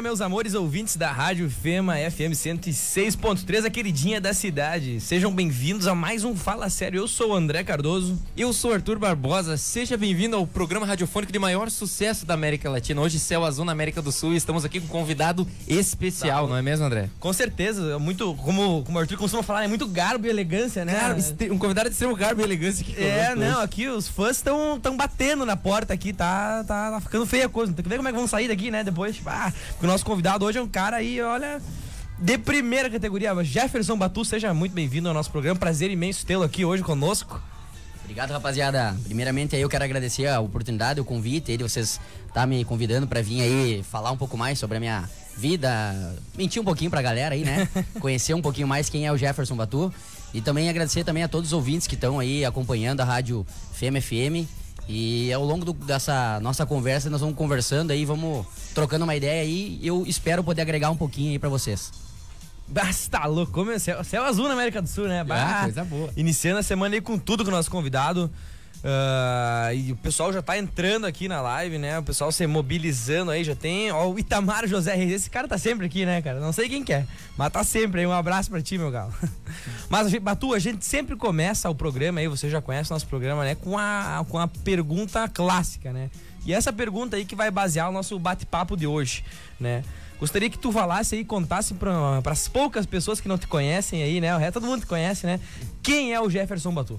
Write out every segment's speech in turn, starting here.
Dia, meus amores ouvintes da Rádio Fema FM 106.3, a queridinha da cidade. Sejam bem-vindos a mais um Fala Sério. Eu sou o André Cardoso. Eu sou Arthur Barbosa. Seja bem-vindo ao programa radiofônico de maior sucesso da América Latina. Hoje, Céu Azul na América do Sul. Estamos aqui com um convidado especial, tá. não é mesmo, André? Com certeza. Muito, como, como o Arthur costuma falar, é muito garbo e elegância, né? Cara, um convidado de extremo garbo e elegância É, não, hoje. aqui os fãs estão batendo na porta aqui, tá, tá, tá, ficando feia a coisa. Tem que ver como é que vão sair daqui, né? Depois, tipo, ah, porque nosso convidado hoje é um cara aí, olha, de primeira categoria. Jefferson Batu, seja muito bem-vindo ao nosso programa. Prazer imenso tê-lo aqui hoje conosco. Obrigado, rapaziada. Primeiramente, aí eu quero agradecer a oportunidade, o convite, de vocês tá me convidando para vir aí falar um pouco mais sobre a minha vida, mentir um pouquinho pra galera aí, né? Conhecer um pouquinho mais quem é o Jefferson Batu. E também agradecer também a todos os ouvintes que estão aí acompanhando a rádio FEM-FM e ao longo do, dessa nossa conversa, nós vamos conversando aí, vamos trocando uma ideia aí. E eu espero poder agregar um pouquinho aí para vocês. Basta louco, como é céu, céu azul na América do Sul, né? Bah, ah, coisa boa. Iniciando a semana aí com tudo com o nosso convidado. Uh, e o pessoal já tá entrando aqui na live, né? O pessoal se mobilizando aí, já tem. Ó, o Itamar José Reis. Esse cara tá sempre aqui, né, cara? Não sei quem é, mas tá sempre aí. Um abraço pra ti, meu galo. mas, Batu, a gente sempre começa o programa aí, você já conhece o nosso programa, né? Com a, com a pergunta clássica, né? E essa pergunta aí que vai basear o nosso bate-papo de hoje, né? Gostaria que tu falasse aí, contasse para as poucas pessoas que não te conhecem aí, né? O resto todo mundo te conhece, né? Quem é o Jefferson Batu?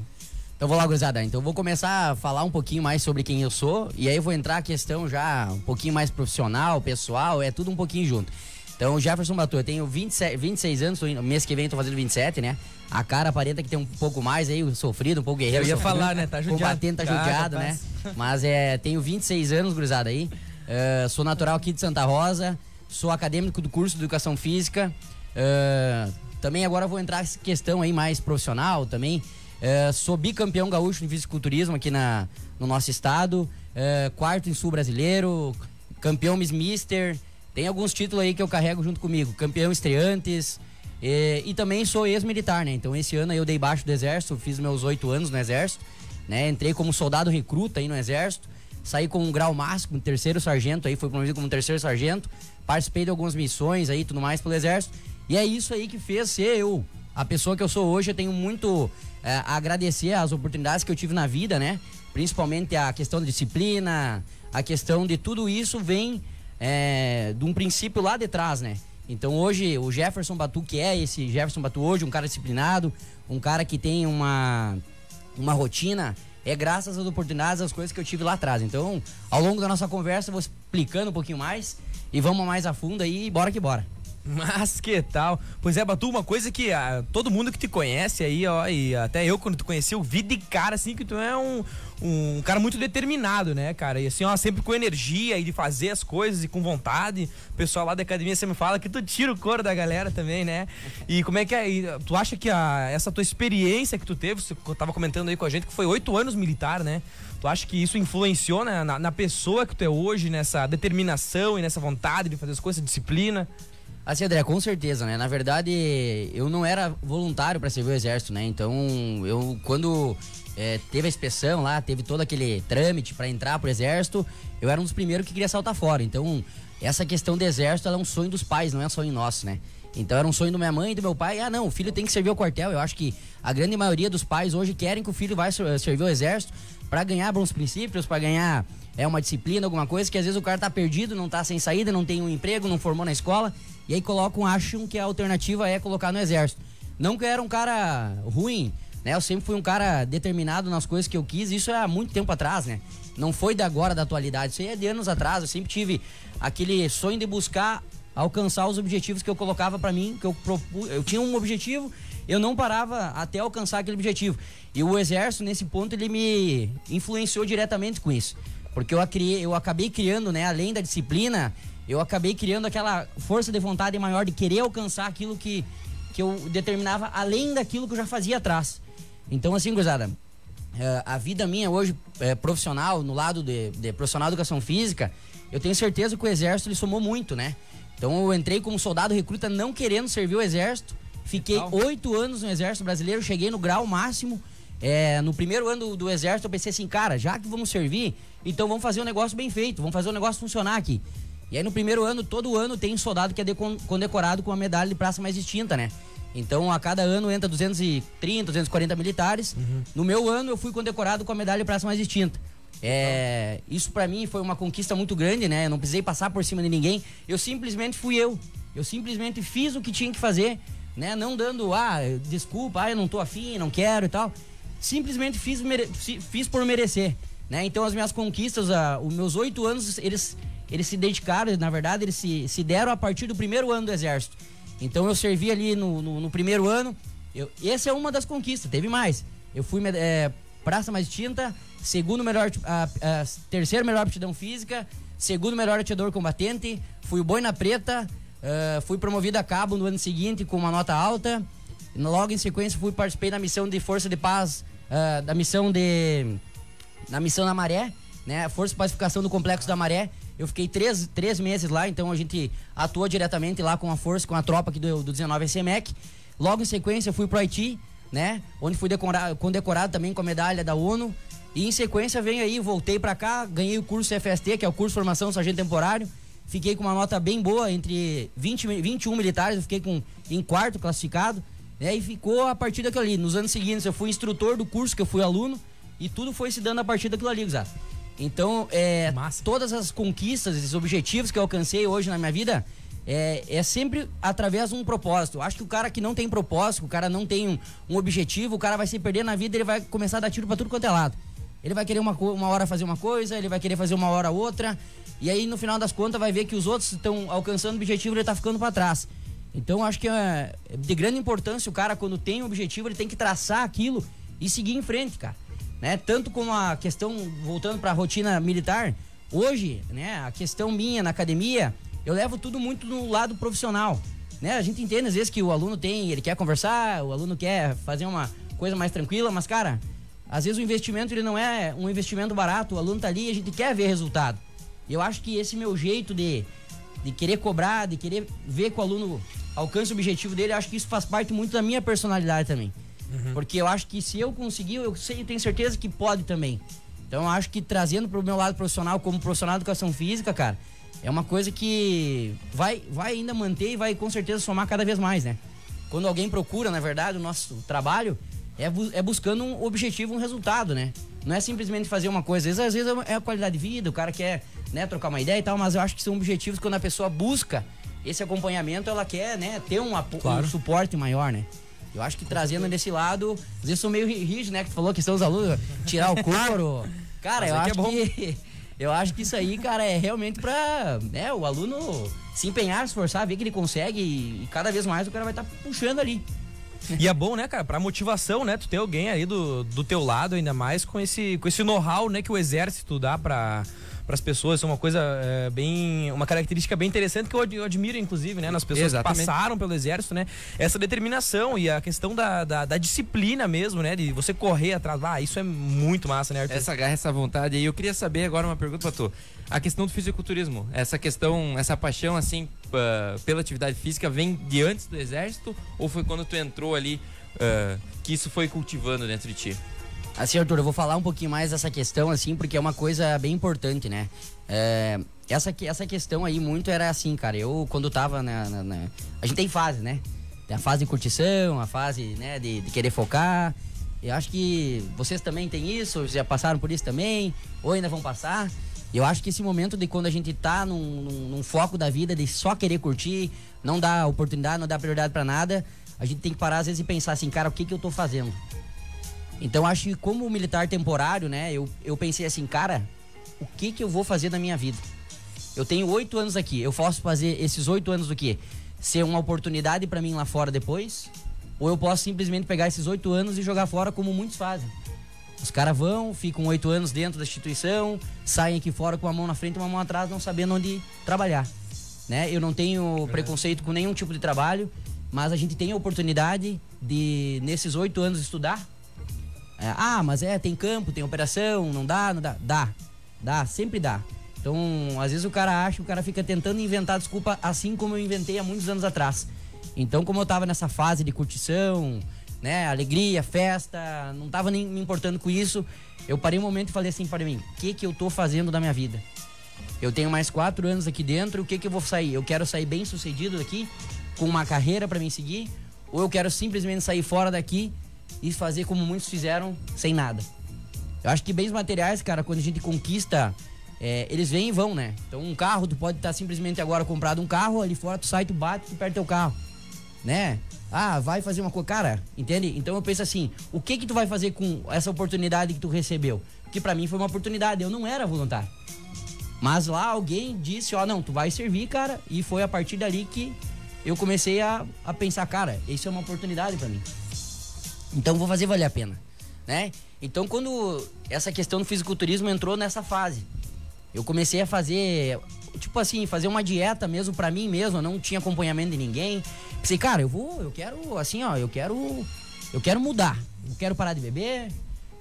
Então vou lá, gurizada. Então vou começar a falar um pouquinho mais sobre quem eu sou. E aí eu vou entrar a questão já um pouquinho mais profissional, pessoal, é tudo um pouquinho junto. Então, Jefferson Batu, eu tenho 27, 26 anos, indo, mês que vem tô fazendo 27, né? A cara aparenta que tem um pouco mais aí, sofrido, um pouco guerreiro. Eu ia sofrido, falar, né? Tá judiado. Combatendo, tá judiado, né? Mas é, tenho 26 anos, gurizada aí. Uh, sou natural aqui de Santa Rosa. Sou acadêmico do curso de Educação Física. Uh, também agora vou entrar nessa questão aí mais profissional também. É, sou bicampeão gaúcho de fisiculturismo aqui na, no nosso estado. É, quarto em sul brasileiro. Campeão Miss Mister. Tem alguns títulos aí que eu carrego junto comigo. Campeão estreantes. E, e também sou ex-militar, né? Então esse ano eu dei baixo do exército, fiz meus oito anos no exército. Né? Entrei como soldado recruta aí no exército. Saí com um grau máximo, terceiro sargento aí, fui promovido como terceiro sargento. Participei de algumas missões aí, tudo mais pelo exército. E é isso aí que fez ser eu a pessoa que eu sou hoje. Eu tenho muito é, agradecer as oportunidades que eu tive na vida, né? Principalmente a questão da disciplina, a questão de tudo isso vem é, de um princípio lá de trás, né? Então hoje o Jefferson Batu, que é esse Jefferson Batu hoje, um cara disciplinado, um cara que tem uma, uma rotina, é graças às oportunidades, às coisas que eu tive lá atrás. Então, ao longo da nossa conversa, eu vou explicando um pouquinho mais e vamos mais a fundo aí, bora que bora. Mas que tal? Pois é, Batu, uma coisa que ah, todo mundo que te conhece aí, ó, e até eu quando te conheci, eu vi de cara assim que tu é um, um cara muito determinado, né, cara? E assim, ó, sempre com energia e de fazer as coisas e com vontade. O pessoal lá da academia sempre fala que tu tira o couro da galera também, né? E como é que é? E, tu acha que a, essa tua experiência que tu teve, você tava comentando aí com a gente, que foi oito anos militar, né? Tu acha que isso influenciou né, na, na pessoa que tu é hoje, nessa determinação e nessa vontade de fazer as coisas, disciplina? Assim, André, com certeza, né? Na verdade, eu não era voluntário para servir o exército, né? Então, eu quando é, teve a inspeção lá, teve todo aquele trâmite para entrar pro exército, eu era um dos primeiros que queria saltar fora. Então, essa questão do exército é um sonho dos pais, não é um sonho nosso, né? Então era um sonho da minha mãe e do meu pai. Ah, não, o filho tem que servir ao quartel. Eu acho que a grande maioria dos pais hoje querem que o filho vá servir o exército para ganhar bons princípios, para ganhar é uma disciplina, alguma coisa que às vezes o cara tá perdido, não tá sem saída, não tem um emprego, não formou na escola e aí colocam, acham que a alternativa é colocar no exército. Não que eu era um cara ruim, né? Eu sempre fui um cara determinado nas coisas que eu quis, isso é há muito tempo atrás, né? Não foi da agora da atualidade, isso aí é de anos atrás. Eu sempre tive aquele sonho de buscar alcançar os objetivos que eu colocava para mim, que eu propu... eu tinha um objetivo, eu não parava até alcançar aquele objetivo. E o exército nesse ponto ele me influenciou diretamente com isso, porque eu, criei, eu acabei criando, né, além da disciplina, eu acabei criando aquela força de vontade maior de querer alcançar aquilo que, que eu determinava além daquilo que eu já fazia atrás. Então, assim, gozada, é, a vida minha hoje é, profissional, no lado de, de, profissional de educação física, eu tenho certeza que o exército ele somou muito, né? Então eu entrei como soldado recruta não querendo servir o exército. Fiquei oito anos no exército brasileiro, cheguei no grau máximo. É, no primeiro ano do, do, exército eu pensei assim, cara, já que vamos servir, então vamos fazer um negócio bem feito, vamos fazer o um negócio funcionar aqui. E aí no primeiro ano, todo ano tem soldado que é condecorado com a medalha de praça mais distinta, né? Então a cada ano entra 230, 240 militares. Uhum. No meu ano eu fui condecorado com a medalha de praça mais distinta. É, isso para mim foi uma conquista muito grande, né? Eu não precisei passar por cima de ninguém. Eu simplesmente fui eu. Eu simplesmente fiz o que tinha que fazer, né? Não dando, ah, desculpa, ah, eu não tô afim, não quero e tal. Simplesmente fiz, fiz por merecer, né? Então as minhas conquistas, ah, os meus oito anos, eles, eles se dedicaram, na verdade, eles se, se deram a partir do primeiro ano do exército. Então eu servi ali no, no, no primeiro ano. Eu, essa é uma das conquistas, teve mais. Eu fui é, praça mais tinta, segundo melhor, a, a, terceiro melhor aptidão física, segundo melhor atirador combatente, fui o boi na preta, uh, fui promovido a cabo no ano seguinte com uma nota alta. Logo em sequência fui participei da missão de força de paz, uh, da missão de na missão na Maré, né? Força de pacificação do complexo da Maré. Eu fiquei três, três meses lá, então a gente atua diretamente lá com a força, com a tropa aqui do, do 19 SMEC. Logo em sequência fui pro Haiti, né? Onde fui decorado, condecorado também com a medalha da ONU. E em sequência vem aí, voltei para cá, ganhei o curso FST, que é o curso de formação sargento temporário. Fiquei com uma nota bem boa entre 20, 21 militares, eu fiquei com em quarto classificado. Né, e ficou a partir daquilo ali. Nos anos seguintes eu fui instrutor do curso que eu fui aluno e tudo foi se dando a partir daquilo ali, Zé. Então, é, todas as conquistas, esses objetivos que eu alcancei hoje na minha vida, é, é sempre através de um propósito. Eu acho que o cara que não tem propósito, o cara não tem um, um objetivo, o cara vai se perder na vida, ele vai começar a dar tiro pra tudo quanto é lado. Ele vai querer uma, uma hora fazer uma coisa, ele vai querer fazer uma hora outra. E aí, no final das contas, vai ver que os outros estão alcançando o objetivo e ele tá ficando para trás. Então, acho que é de grande importância o cara, quando tem um objetivo, ele tem que traçar aquilo e seguir em frente, cara. Né? Tanto como a questão, voltando para a rotina militar, hoje, né, a questão minha na academia, eu levo tudo muito no lado profissional. Né? A gente entende às vezes que o aluno tem, ele quer conversar, o aluno quer fazer uma coisa mais tranquila, mas, cara, às vezes o investimento ele não é um investimento barato, o aluno tá ali e a gente quer ver resultado. Eu acho que esse meu jeito de, de querer cobrar, de querer ver que o aluno alcance o objetivo dele, eu acho que isso faz parte muito da minha personalidade também. Uhum. Porque eu acho que se eu conseguir, eu sei, eu tenho certeza que pode também. Então eu acho que trazendo para o meu lado profissional, como profissional de educação física, cara, é uma coisa que vai, vai ainda manter e vai com certeza somar cada vez mais, né? Quando alguém procura, na verdade, o nosso trabalho, é, bu é buscando um objetivo, um resultado, né? Não é simplesmente fazer uma coisa. Às vezes, às vezes é a qualidade de vida, o cara quer né, trocar uma ideia e tal, mas eu acho que são objetivos quando a pessoa busca esse acompanhamento, ela quer né, ter um, claro. um suporte maior, né? Eu acho que trazendo desse lado, às vezes sou meio rígido, né? Que tu falou que são os alunos, tirar o couro. Cara, eu é acho que, que, eu acho que isso aí, cara, é realmente pra né, o aluno se empenhar, se esforçar, ver que ele consegue e, e cada vez mais o cara vai estar tá puxando ali. E é bom, né, cara, pra motivação, né? Tu ter alguém aí do, do teu lado, ainda mais com esse, com esse know-how, né, que o exército dá pra para as pessoas. Isso é uma coisa é, bem. Uma característica bem interessante que eu admiro, inclusive, né? Nas pessoas Exatamente. que passaram pelo exército, né? Essa determinação e a questão da, da, da, disciplina mesmo, né? De você correr atrás. Ah, isso é muito massa, né, Arthur? Essa garra, essa vontade. E eu queria saber agora uma pergunta para tu. A questão do fisiculturismo, essa questão, essa paixão, assim, uh, pela atividade física, vem de antes do exército ou foi quando tu entrou ali uh, que isso foi cultivando dentro de ti? Assim, Arthur, eu vou falar um pouquinho mais dessa questão, assim, porque é uma coisa bem importante, né? É, essa, essa questão aí muito era assim, cara. Eu, quando tava na, na, na, A gente tem fase, né? Tem a fase de curtição, a fase, né, de, de querer focar. Eu acho que vocês também têm isso, já passaram por isso também, ou ainda vão passar. Eu acho que esse momento de quando a gente tá num, num, num foco da vida, de só querer curtir, não dar oportunidade, não dar prioridade para nada, a gente tem que parar às vezes e pensar assim, cara, o que que eu tô fazendo? Então acho que como militar temporário, né, eu, eu pensei assim, cara, o que que eu vou fazer na minha vida? Eu tenho oito anos aqui, eu posso fazer esses oito anos do quê? Ser uma oportunidade para mim lá fora depois? Ou eu posso simplesmente pegar esses oito anos e jogar fora como muitos fazem? Os caras vão, ficam oito anos dentro da instituição, saem aqui fora com uma mão na frente e uma mão atrás, não sabendo onde trabalhar. Né? Eu não tenho é. preconceito com nenhum tipo de trabalho, mas a gente tem a oportunidade de, nesses oito anos, estudar, é, ah, mas é, tem campo, tem operação, não dá, não dá. Dá, dá, sempre dá. Então, às vezes o cara acha, o cara fica tentando inventar desculpa, assim como eu inventei há muitos anos atrás. Então, como eu tava nessa fase de curtição, né, alegria, festa, não tava nem me importando com isso, eu parei um momento e falei assim para mim, o que que eu tô fazendo da minha vida? Eu tenho mais quatro anos aqui dentro, o que que eu vou sair? Eu quero sair bem sucedido daqui, com uma carreira para mim seguir, ou eu quero simplesmente sair fora daqui e fazer como muitos fizeram, sem nada. Eu acho que bens materiais, cara, quando a gente conquista, é, eles vêm e vão, né? Então um carro, tu pode estar simplesmente agora comprado um carro, ali fora tu sai, tu bate, tu perde teu carro, né? Ah, vai fazer uma coisa, cara, entende? Então eu penso assim, o que que tu vai fazer com essa oportunidade que tu recebeu? Que para mim foi uma oportunidade, eu não era voluntário. Mas lá alguém disse, ó, não, tu vai servir, cara, e foi a partir dali que eu comecei a, a pensar, cara, isso é uma oportunidade para mim. Então vou fazer valer a pena, né? Então quando essa questão do fisiculturismo entrou nessa fase, eu comecei a fazer, tipo assim, fazer uma dieta mesmo para mim mesmo, eu não tinha acompanhamento de ninguém. Pensei, cara, eu vou, eu quero assim, ó, eu quero eu quero mudar. Eu quero parar de beber,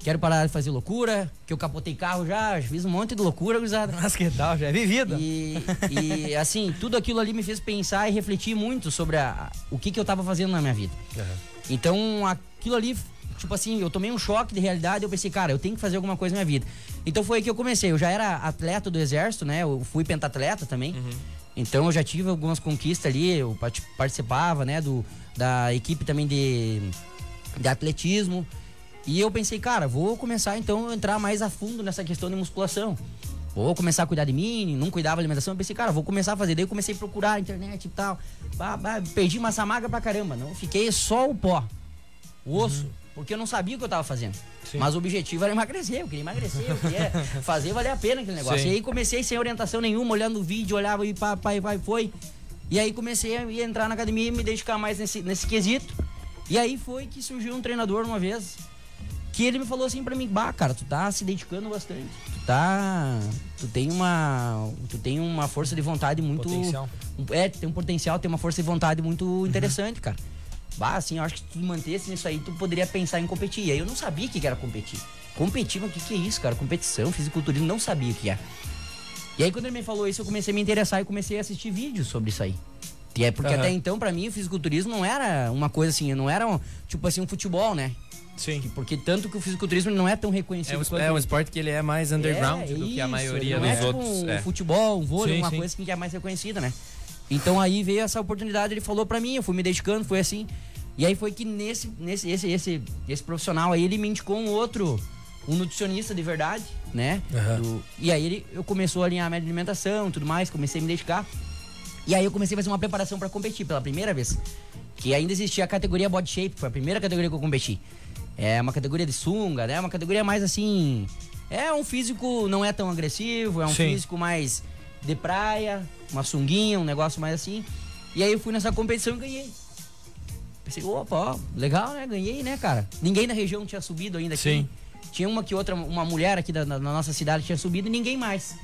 quero parar de fazer loucura, que eu capotei carro já, fiz um monte de loucura, gurizada. Mas que tal, já é vivido. E, e, assim, tudo aquilo ali me fez pensar e refletir muito sobre a, o que, que eu tava fazendo na minha vida. Uhum. Então, aquilo ali, tipo assim, eu tomei um choque de realidade, eu pensei, cara, eu tenho que fazer alguma coisa na minha vida. Então foi aí que eu comecei. Eu já era atleta do exército, né? Eu fui pentatleta também. Uhum. Então eu já tive algumas conquistas ali, eu part- participava, né, do, da equipe também de, de atletismo. E eu pensei, cara, vou começar então a entrar mais a fundo nessa questão de musculação. Vou começar a cuidar de mim, não cuidava da alimentação. Eu pensei, cara, vou começar a fazer. Daí eu comecei a procurar na internet e tal. Bah, bah, perdi massa magra pra caramba. Não fiquei só o pó, o osso, porque eu não sabia o que eu tava fazendo. Sim. Mas o objetivo era emagrecer, eu queria emagrecer, eu queria fazer valer a pena aquele negócio. Sim. E aí comecei sem orientação nenhuma, olhando o vídeo, olhava e pá, pá, foi. E aí comecei a entrar na academia e me dedicar mais nesse, nesse quesito. E aí foi que surgiu um treinador uma vez, que ele me falou assim pra mim, bah, cara, tu tá se dedicando bastante. Tu tá. Tu tem uma. Tu tem uma força de vontade muito. Potencial. É, tu tem um potencial, tem uma força de vontade muito interessante, cara. Bah, assim, eu acho que se tu mantesse nisso aí, tu poderia pensar em competir. E aí eu não sabia o que que era competir. Competir, mas o que, que é isso, cara? Competição, fisiculturismo, não sabia o que é. E aí quando ele me falou isso, eu comecei a me interessar e comecei a assistir vídeos sobre isso aí. E é porque Aham. até então, pra mim, o fisiculturismo não era uma coisa assim, não era, um, tipo assim, um futebol, né? Sim. Porque tanto que o fisiculturismo não é tão reconhecido É um, quanto é um esporte que ele é mais underground é, do que a isso, maioria não é dos tipo outros. Um é. futebol, um vôlei, Sim, uma sim. coisa que é mais reconhecida, né? Então aí veio essa oportunidade, ele falou pra mim, eu fui me dedicando, foi assim. E aí foi que nesse, nesse esse, esse, esse profissional aí, ele me indicou um outro, um nutricionista de verdade, né? Aham. Do- e aí ele, eu começou a alinhar a minha alimentação e tudo mais, comecei a me dedicar. E aí eu comecei a fazer uma preparação pra competir pela primeira vez. Que ainda existia a categoria body shape, foi a primeira categoria que eu competi. É uma categoria de sunga, né? Uma categoria mais assim. É um físico não é tão agressivo, é um Sim. físico mais de praia, uma sunguinha, um negócio mais assim. E aí eu fui nessa competição e ganhei. Pensei, opa, ó, legal, né? Ganhei, né, cara? Ninguém da região tinha subido ainda aqui. Sim. Tinha uma que outra, uma mulher aqui da, da- da nossa cidade tinha subido e ninguém mais.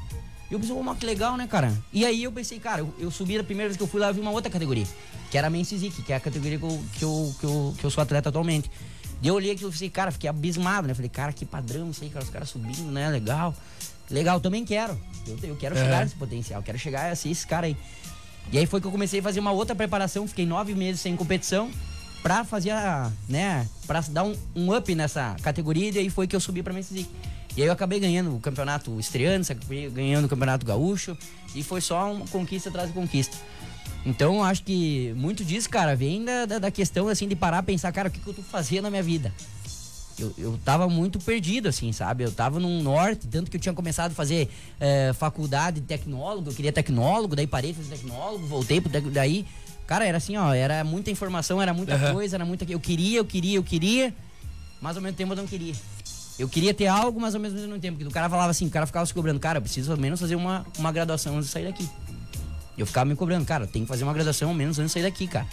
E eu pensei, mas que legal, né, cara? E aí eu pensei, cara, eu, eu subi a primeira vez que eu fui lá, eu vi uma outra categoria, que era a Men's Physique, que é a categoria que eu, que eu, que eu, que eu sou atleta atualmente. E eu olhei aquilo e falei, cara, fiquei abismado, né? Falei, cara, que padrão isso aí, cara, os caras subindo, né? Legal. Legal, também quero. Eu, eu quero É. chegar nesse potencial, quero chegar a ser esse cara aí. E aí foi que eu comecei a fazer uma outra preparação, fiquei nove meses sem competição pra fazer a, né, pra dar um, um up nessa categoria e aí foi que eu subi pra Men's Physique. E aí eu acabei ganhando o campeonato estreante, acabei ganhando o campeonato gaúcho e foi só uma conquista atrás de conquista. Então eu acho que muito disso, cara, vem da, da, da questão assim de parar e pensar, cara, o que, que eu tô fazendo na minha vida? Eu, eu tava muito perdido, assim, sabe? Eu tava num norte, tanto que eu tinha começado a fazer eh, faculdade de tecnólogo, eu queria tecnólogo, daí parei de fazer tecnólogo, voltei pro tec... daí. Cara, era assim, ó, era muita informação, era muita Aham. coisa, era muita. Eu queria, eu queria, eu queria, mas ao mesmo tempo eu não queria. Eu queria ter algo, mas ao mesmo tempo. Porque o cara falava assim, o cara ficava se cobrando, cara, eu preciso ao menos fazer uma, uma graduação antes de sair daqui. Eu ficava me cobrando, cara, tenho que fazer uma graduação ao menos antes de sair daqui, cara.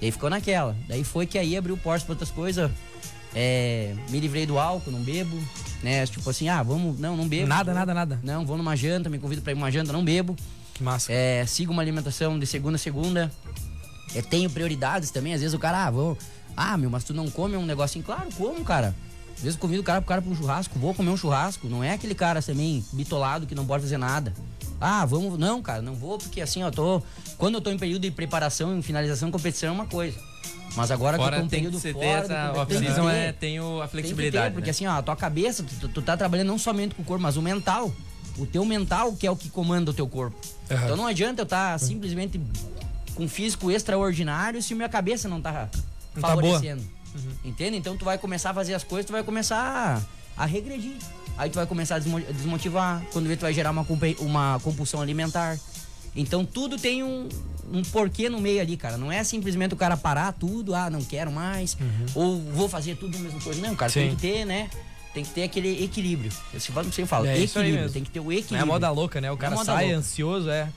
E aí ficou naquela. Daí foi que aí abriu portas pra outras coisas. É, me livrei do álcool, não bebo, né? Tipo assim, ah, vamos, não, não bebo. Nada, nada, nada. Não, vou numa janta, me convido pra ir numa janta, não bebo. Que massa. É, sigo uma alimentação de segunda a segunda. É, tenho prioridades também. Às vezes o cara, ah, vou. Ah, meu, mas tu não come um negocinho? Claro, como, cara. Às vezes eu convido o cara pro cara um churrasco, vou comer um churrasco. Não é aquele cara também bitolado que não pode fazer nada. Ah, vamos. Não, cara, não vou, porque assim, ó, tô. Quando eu tô em período de preparação, em finalização, competição é uma coisa. Mas agora que eu Fora tô tem que período fora. essa competição, tem que é, tem o- a Tem flexibilidade. ter, porque né? assim, ó, a tua cabeça, tu, tu tá trabalhando não somente com o corpo, mas o mental. O teu mental que é o que comanda o teu corpo. Aham. Então não adianta eu estar simplesmente com um físico extraordinário se minha cabeça não tá Não tá favorecendo. Entende? Então tu vai começar a fazer as coisas, tu vai começar a, a regredir. Aí tu vai começar a desmo- desmotivar, quando vê tu vai gerar uma, uma compulsão alimentar. Então tudo tem um, um porquê no meio ali, cara. Não é simplesmente o cara parar tudo, ah, não quero mais, ou vou fazer tudo a mesma coisa. Não, cara, tem Sim. que ter, né? Tem que ter aquele equilíbrio. Eu sempre falo, É equilíbrio. mesmo. Tem que ter o Não é equilíbrio. a moda louca, né? O cara moda sai louca. ansioso, é.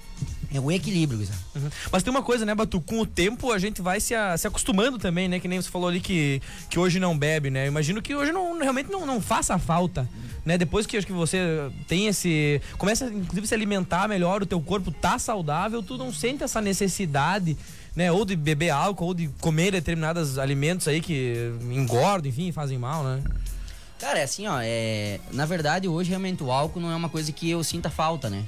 É o equilíbrio, Guizão. Uhum. Mas tem uma coisa, né, Batu? Com o tempo a gente vai se, a- se acostumando também, né? Que nem você falou ali que, que hoje não bebe, né? Eu imagino que hoje não, realmente não, não faça falta, né? Depois que acho que você tem esse... Começa, inclusive, a se alimentar melhor, o teu corpo tá saudável, tu não sente essa necessidade, né? Ou de beber álcool, ou de comer determinados alimentos aí que engordam, enfim, fazem mal, né? Cara, é assim, ó, é... na verdade hoje realmente o álcool não é uma coisa que eu sinta falta, né?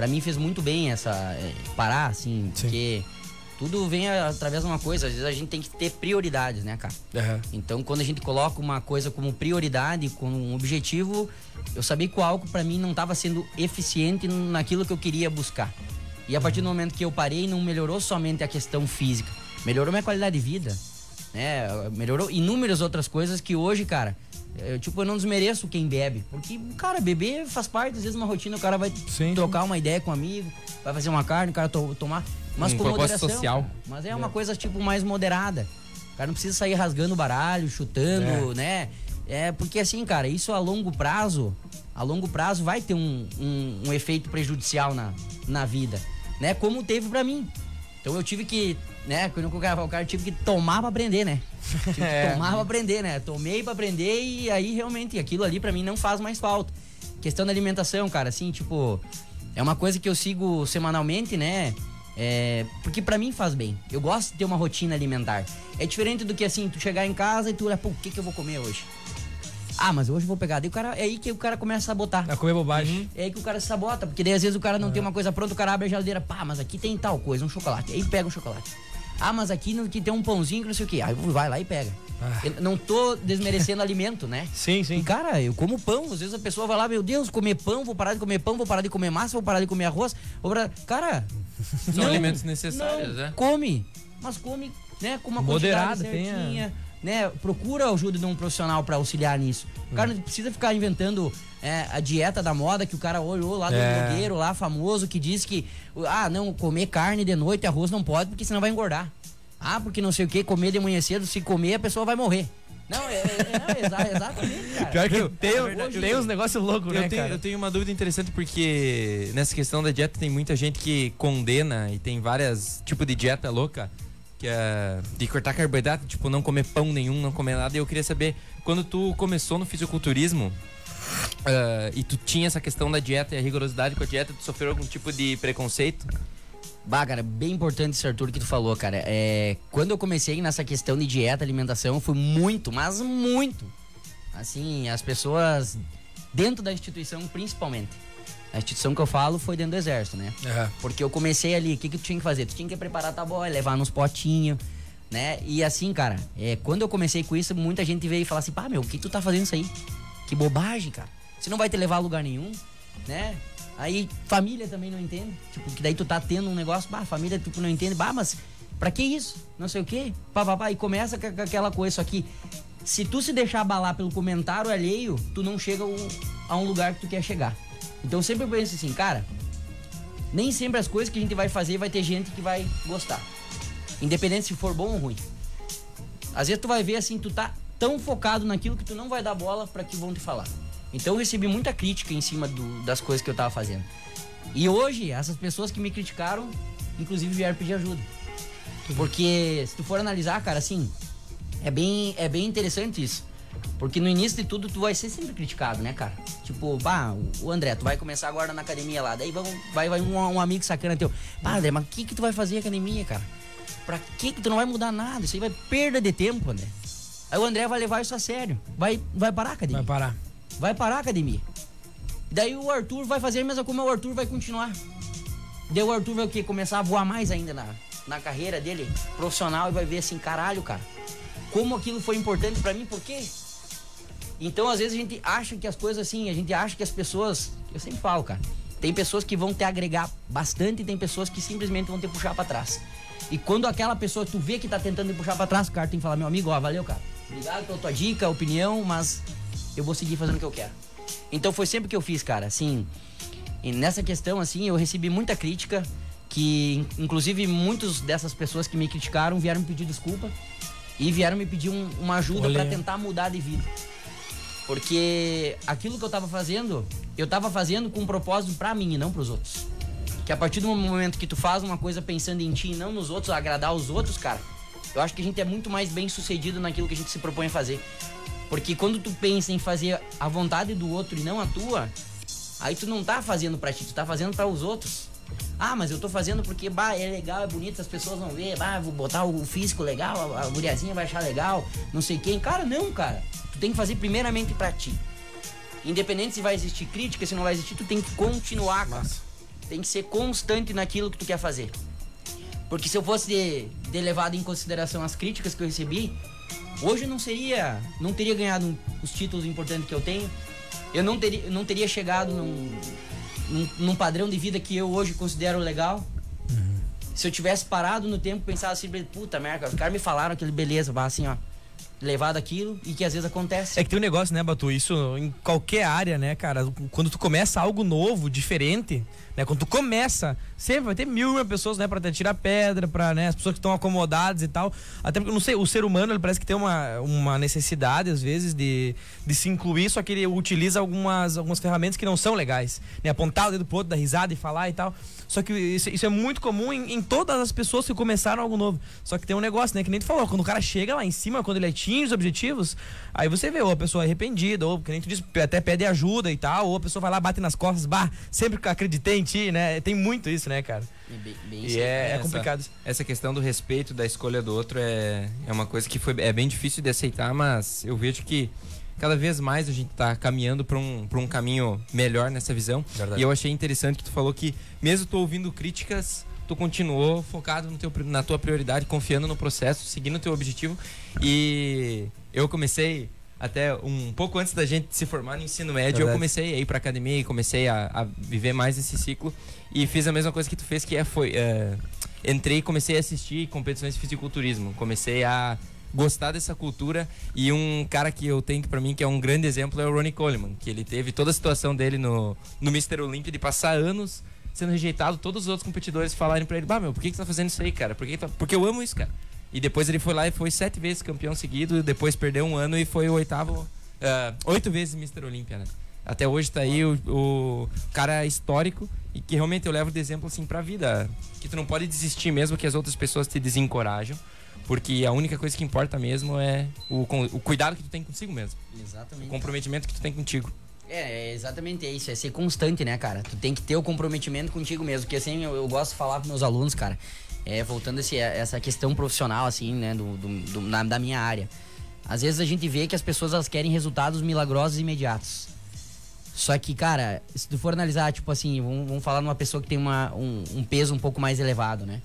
Pra mim fez muito bem essa é, parar, assim, Sim. porque tudo vem através de uma coisa, às vezes a gente tem que ter prioridades, né, cara? Então, quando a gente coloca uma coisa como prioridade, como um objetivo, eu sabia que o álcool pra mim não estava sendo eficiente naquilo que eu queria buscar. E a partir do momento que eu parei, não melhorou somente a questão física, melhorou minha qualidade de vida, né? Melhorou inúmeras outras coisas que hoje, cara, eu, tipo, eu não desmereço quem bebe, porque, cara, beber faz parte, às vezes, uma rotina, o cara vai Sim, trocar uma ideia com um amigo, vai fazer uma carne, o cara to- tomar, mas Um com moderação. social. Mas é uma coisa, tipo, mais moderada. O cara não precisa sair rasgando o baralho, chutando, né? É porque assim, cara, isso a longo prazo, a longo prazo vai ter um, um, um efeito prejudicial na, na vida, né? Como teve pra mim. Então eu tive que, né? Quando o cara o cara tive que tomar pra aprender, né? Tive que É. tomar pra aprender, né? Tomei pra aprender e aí realmente aquilo ali pra mim não faz mais falta. Questão da alimentação, cara, assim, tipo, é uma coisa que eu sigo semanalmente, né? É, porque pra mim faz bem. Eu gosto de ter uma rotina alimentar. É diferente do que assim, tu chegar em casa e tu olha, pô, o que, que eu vou comer hoje? Ah, mas hoje eu vou pegar. Daí o cara, é aí que o cara começa a sabotar. A comer bobagem. É aí que o cara se sabota, porque daí às vezes o cara não tem uma coisa pronta, o cara abre a geladeira, pá, mas aqui tem tal coisa, um chocolate. Aí pega o chocolate. Ah, mas aqui, no, aqui tem um pãozinho que não sei o quê. Aí vai lá e pega. Ah. Não tô desmerecendo alimento, né? Sim, E, sim. cara, eu como pão. Às vezes a pessoa vai lá, meu Deus, comer pão, vou parar de comer pão, vou parar de comer massa, vou parar de comer arroz. Vou parar... Cara, São alimentos necessários, não, né? Come, mas come, né, com uma Moderado, quantidade tenha- certinha, né? Procura a ajuda de um profissional pra auxiliar nisso. O cara não precisa ficar inventando é, a dieta da moda que o cara olhou lá do É. blogueiro lá famoso que diz que ah, não, comer carne de noite e arroz não pode porque senão vai engordar. Ah, porque não sei o que, comer de manhã cedo, se comer a pessoa vai morrer. Não, é, é, é exa- exatamente, cara. Pior que tem, É verdade. tem uns negócios loucos, né, Eu tenho, cara? eu tenho uma dúvida interessante porque nessa questão da dieta tem muita gente que condena e tem várias tipos de dieta louca, que é de cortar carboidrato, tipo não comer pão nenhum, não comer nada. E eu queria saber, quando tu começou no fisiculturismo ah, e tu tinha essa questão da dieta e a rigorosidade com a dieta, tu sofreu algum tipo de preconceito? Bah, cara, bem importante esse Arthur que tu falou, cara. É, quando eu comecei nessa questão de dieta, alimentação, foi muito, mas muito. Assim, as pessoas dentro da instituição, principalmente. A instituição que eu falo foi dentro do exército, né? Aham. Porque eu comecei ali, o que, que tu tinha que fazer? Tu tinha que preparar tua boia, levar nos potinhos, né? E assim, cara, é, quando eu comecei com isso, muita gente veio e falava assim, pá, meu, o que tu tá fazendo isso aí? Que bobagem, cara. Você não vai te levar a lugar nenhum, né? Aí família também não entende. Tipo, que daí tu tá tendo um negócio, bah, a família tipo, não entende, bah, mas pra que isso? Não sei o quê. Pá, pá, pá, e começa com, aquela coisa, só que se tu se deixar abalar pelo comentário alheio, tu não chega a um lugar que tu quer chegar. Então eu sempre penso assim, cara, nem sempre as coisas que a gente vai fazer vai ter gente que vai gostar. Independente se for bom ou ruim. Às vezes tu vai ver assim, tu tá tão focado naquilo que tu não vai dar bola pra que vão te falar. Então eu recebi muita crítica em cima do- das coisas que eu tava fazendo. E hoje, essas pessoas que me criticaram, inclusive vieram pedir ajuda. Porque se tu for analisar, cara, assim, é bem, é bem interessante isso. Porque no início de tudo, tu vai ser sempre criticado, né, cara? Tipo, pá, o André, tu vai começar agora na academia lá. Daí vai, vai um, um amigo sacana teu. Pá, André, mas o que que tu vai fazer na academia, cara? Pra que que tu não vai mudar nada? Isso aí vai perda de tempo, André. Aí o André vai levar isso a sério. Vai, vai parar a academia. Vai parar. Vai parar a academia. Daí o Arthur vai fazer a mesma coisa, o Arthur vai continuar. Daí o Arthur vai o quê? Começar a voar mais ainda na, na carreira dele profissional e vai ver assim, caralho, cara, como aquilo foi importante pra mim, por quê? Então, às vezes, a gente acha que as coisas assim, a gente acha que as pessoas. Eu sempre falo, cara. Tem pessoas que vão te agregar bastante e tem pessoas que simplesmente vão te puxar para trás. E quando aquela pessoa tu vê que tá tentando te puxar para trás, o cara tem que falar: meu amigo, ó, valeu, cara. Obrigado pela tua dica, opinião, mas eu vou seguir fazendo o que eu quero. Então, foi sempre o que eu fiz, cara. Assim, e nessa questão, assim, eu recebi muita crítica. Que, inclusive, muitas dessas pessoas que me criticaram vieram me pedir desculpa e vieram me pedir um- uma ajuda para tentar mudar de vida. Porque aquilo que eu tava fazendo, eu tava fazendo com um propósito pra mim e não pros outros. Que a partir do momento que tu faz uma coisa pensando em ti e não nos outros, agradar os outros, cara, eu acho que a gente é muito mais bem sucedido naquilo que a gente se propõe a fazer. Porque quando tu pensa em fazer a vontade do outro e não a tua, aí tu não tá fazendo pra ti, tu tá fazendo pra os outros. Ah, mas eu tô fazendo porque, bah, é legal, é bonito, as pessoas vão ver, bah, vou botar o físico legal, a, a guriazinha vai achar legal, não sei quem. Cara, não, cara. Tu tem que fazer primeiramente pra ti. Independente se vai existir crítica, se não vai existir, tu tem que continuar, cara. Tem que ser constante naquilo que tu quer fazer. Porque se eu fosse de, de levado em consideração as críticas que eu recebi, hoje eu não seria, não teria ganhado os títulos importantes que eu tenho. Eu não teria, não teria chegado num, num, num padrão de vida que eu hoje considero legal. Se eu tivesse parado no tempo, pensado assim, puta merda, os caras me falaram aquele beleza, assim, ó, levado aquilo e que às vezes acontece. É que tem um negócio, né, Batu? Isso em qualquer área, né, cara? Quando tu começa algo novo, diferente, né? Quando tu começa, sempre vai ter mil uma pessoas, né, pra tirar pedra, pra, né, as pessoas que estão acomodadas e tal. Até porque, não sei, o ser humano, ele parece que tem uma, uma necessidade, às vezes, de, de se incluir, só que ele utiliza algumas, algumas ferramentas que não são legais. Né? Apontar o dedo pro outro, dar risada e falar e tal. Só que isso, isso é muito comum em, em todas as pessoas que começaram algo novo. Só que tem um negócio, né? Que nem tu falou, quando o cara chega lá em cima, quando ele atinge os objetivos, aí você vê, ou a pessoa é arrependida, ou que nem tu disse, até pede ajuda e tal, ou a pessoa vai lá, bate nas costas, bah, sempre que acreditei em ti, né? Tem muito isso, né, cara? E bem- bem E é, é Essa- complicado. Essa questão do respeito, da escolha do outro é, é uma coisa que foi, é bem difícil de aceitar, mas eu vejo que cada vez mais a gente tá caminhando para um, pra um caminho melhor nessa visão. Verdade. E eu achei interessante que tu falou que, mesmo tu ouvindo críticas, tu continuou focado no teu, na tua prioridade, confiando no processo, seguindo o teu objetivo. E eu comecei, até um pouco antes da gente se formar no ensino médio, eu comecei a ir pra academia e comecei a, a viver mais esse ciclo. E fiz a mesma coisa que tu fez, que é, foi... é, entrei e comecei a assistir competições de fisiculturismo. Comecei a gostar dessa cultura e um cara que eu tenho que para mim que é um grande exemplo é o Ronnie Coleman, que ele teve toda a situação dele no no Mr. Olympia de passar anos sendo rejeitado, todos os outros competidores falarem pra ele: "Bah, meu, por que que você tá fazendo isso aí, cara? Por que que tá... Porque eu amo isso, cara". E depois ele foi lá e foi sete vezes campeão seguido, depois perdeu um ano e foi o oitavo, ah, oito vezes Mr. Olympia, né? Até hoje tá aí o, o cara histórico e que realmente eu levo de exemplo assim pra vida, que tu não pode desistir mesmo que as outras pessoas te desencorajam, porque a única coisa que importa mesmo é o, o cuidado que tu tem consigo mesmo, o Exatamente. comprometimento que tu tem contigo. É, é exatamente isso, é ser constante, né, cara? Tu tem que ter o comprometimento contigo mesmo, que assim, eu, eu gosto de falar pros meus alunos, cara, é, voltando a esse, essa questão profissional, assim, né, do, do- do- na- da minha área. Às vezes a gente vê que as pessoas, elas querem resultados milagrosos e imediatos. Só que, cara, se tu for analisar, tipo assim, vamos, vamos falar numa pessoa que tem uma, um, um peso um pouco mais elevado, né?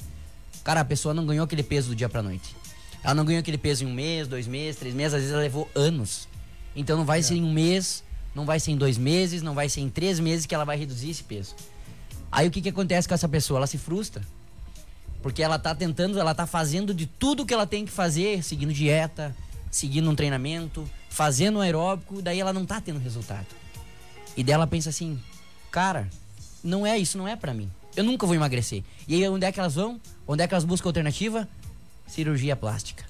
Cara, a pessoa não ganhou aquele peso do dia pra noite. Ela não ganhou aquele peso em um mês, dois meses, três meses, às vezes ela levou anos. Então não vai ser em um mês, não vai ser em dois meses, não vai ser em três meses que ela vai reduzir esse peso. Aí o que, que acontece com essa pessoa? Ela se frustra. Porque ela tá tentando, ela tá fazendo de tudo que ela tem que fazer, seguindo dieta, seguindo um treinamento, fazendo um aeróbico, daí ela não tá tendo resultado. E daí ela pensa assim, cara, não é isso, não é pra mim. Eu nunca vou emagrecer. E aí onde é que elas vão? Onde é que elas buscam alternativa? Cirurgia plástica.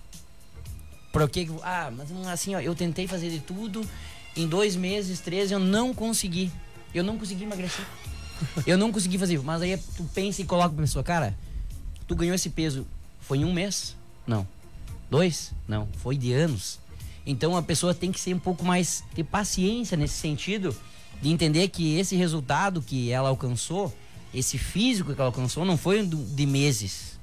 Por que? Ah, mas assim, ó, eu tentei fazer de tudo, em dois meses, três, eu não consegui. Eu não consegui emagrecer. Eu não consegui fazer. Mas aí tu pensa e coloca pra pessoa, cara, tu ganhou esse peso, foi em um mês? Não. Dois? Não. Foi de anos. Então a pessoa tem que ser um pouco mais, ter paciência nesse sentido, de entender que esse resultado que ela alcançou, esse físico que ela alcançou, não foi de meses.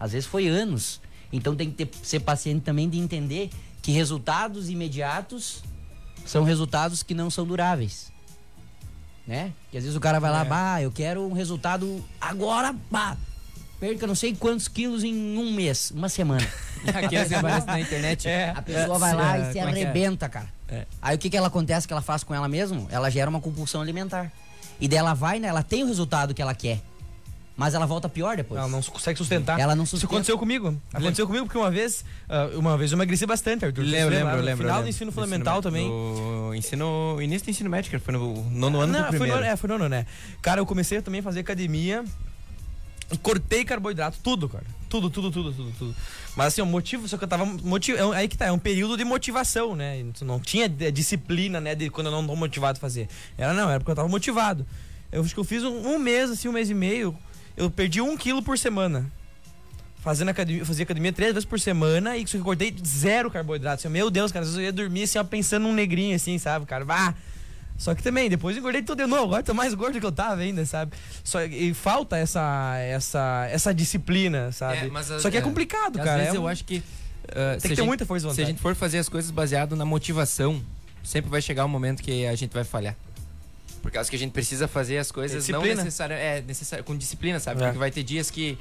Às vezes foi anos. Então tem que ter, ser paciente também de entender que resultados imediatos são resultados que não são duráveis. Né? Que às vezes o cara vai lá, É. bah, eu quero um resultado agora, bah, perca não sei quantos quilos em um mês, uma semana. Aqueles que aparecem na internet. É. A pessoa vai lá É, e se como é é? arrebenta, cara. É. Aí o que, que ela acontece que ela faz com ela mesmo? Ela gera uma compulsão alimentar. E daí ela vai, né? Ela tem o resultado que ela quer. Mas ela volta pior depois. Ela não consegue sustentar. Ela não Isso sustenta. aconteceu comigo. Aconteceu comigo porque uma vez, ah, uma vez eu emagreci bastante, Arthur. Lembro, lembra? lembro, No lembro. final do lembro. ensino No fundamental também. No ensino, início do ensino médio, que foi no nono ano Não, do foi primeiro. no, é, foi no ano, né? Cara, eu comecei também a fazer academia e cortei carboidrato, tudo, cara. Tudo, tudo, tudo, tudo, tudo. Mas assim, o motivo, só que eu tava. Motiv... é Aí que tá, é um período de motivação, né? Não tinha disciplina, né? De quando eu não tô motivado a fazer. Era não, era porque eu tava motivado. Eu acho que eu fiz um, um mês, assim, um mês e meio. Eu perdi um quilo por semana. Fazendo academia, fazia academia três vezes por semana e só que eu cortei zero carboidrato. Assim, meu Deus, cara, às vezes eu ia dormir assim, ó, pensando num negrinho, assim, sabe, cara? Bah! Só que também, depois eu engordei tudo de novo. Agora tô mais gordo que eu tava ainda, sabe? Só, e falta essa, essa, essa disciplina, sabe? É, Só que é, é, complicado, Às cara. vezes é eu um- acho que. uh, Tem se que ter gente- muita força de Se a vontade. gente for fazer as coisas baseado na motivação, sempre vai chegar um momento que a gente vai falhar. Por causa que a gente precisa fazer as coisas não necessariamente. É, necessário, com disciplina, sabe? É. Porque vai ter dias que.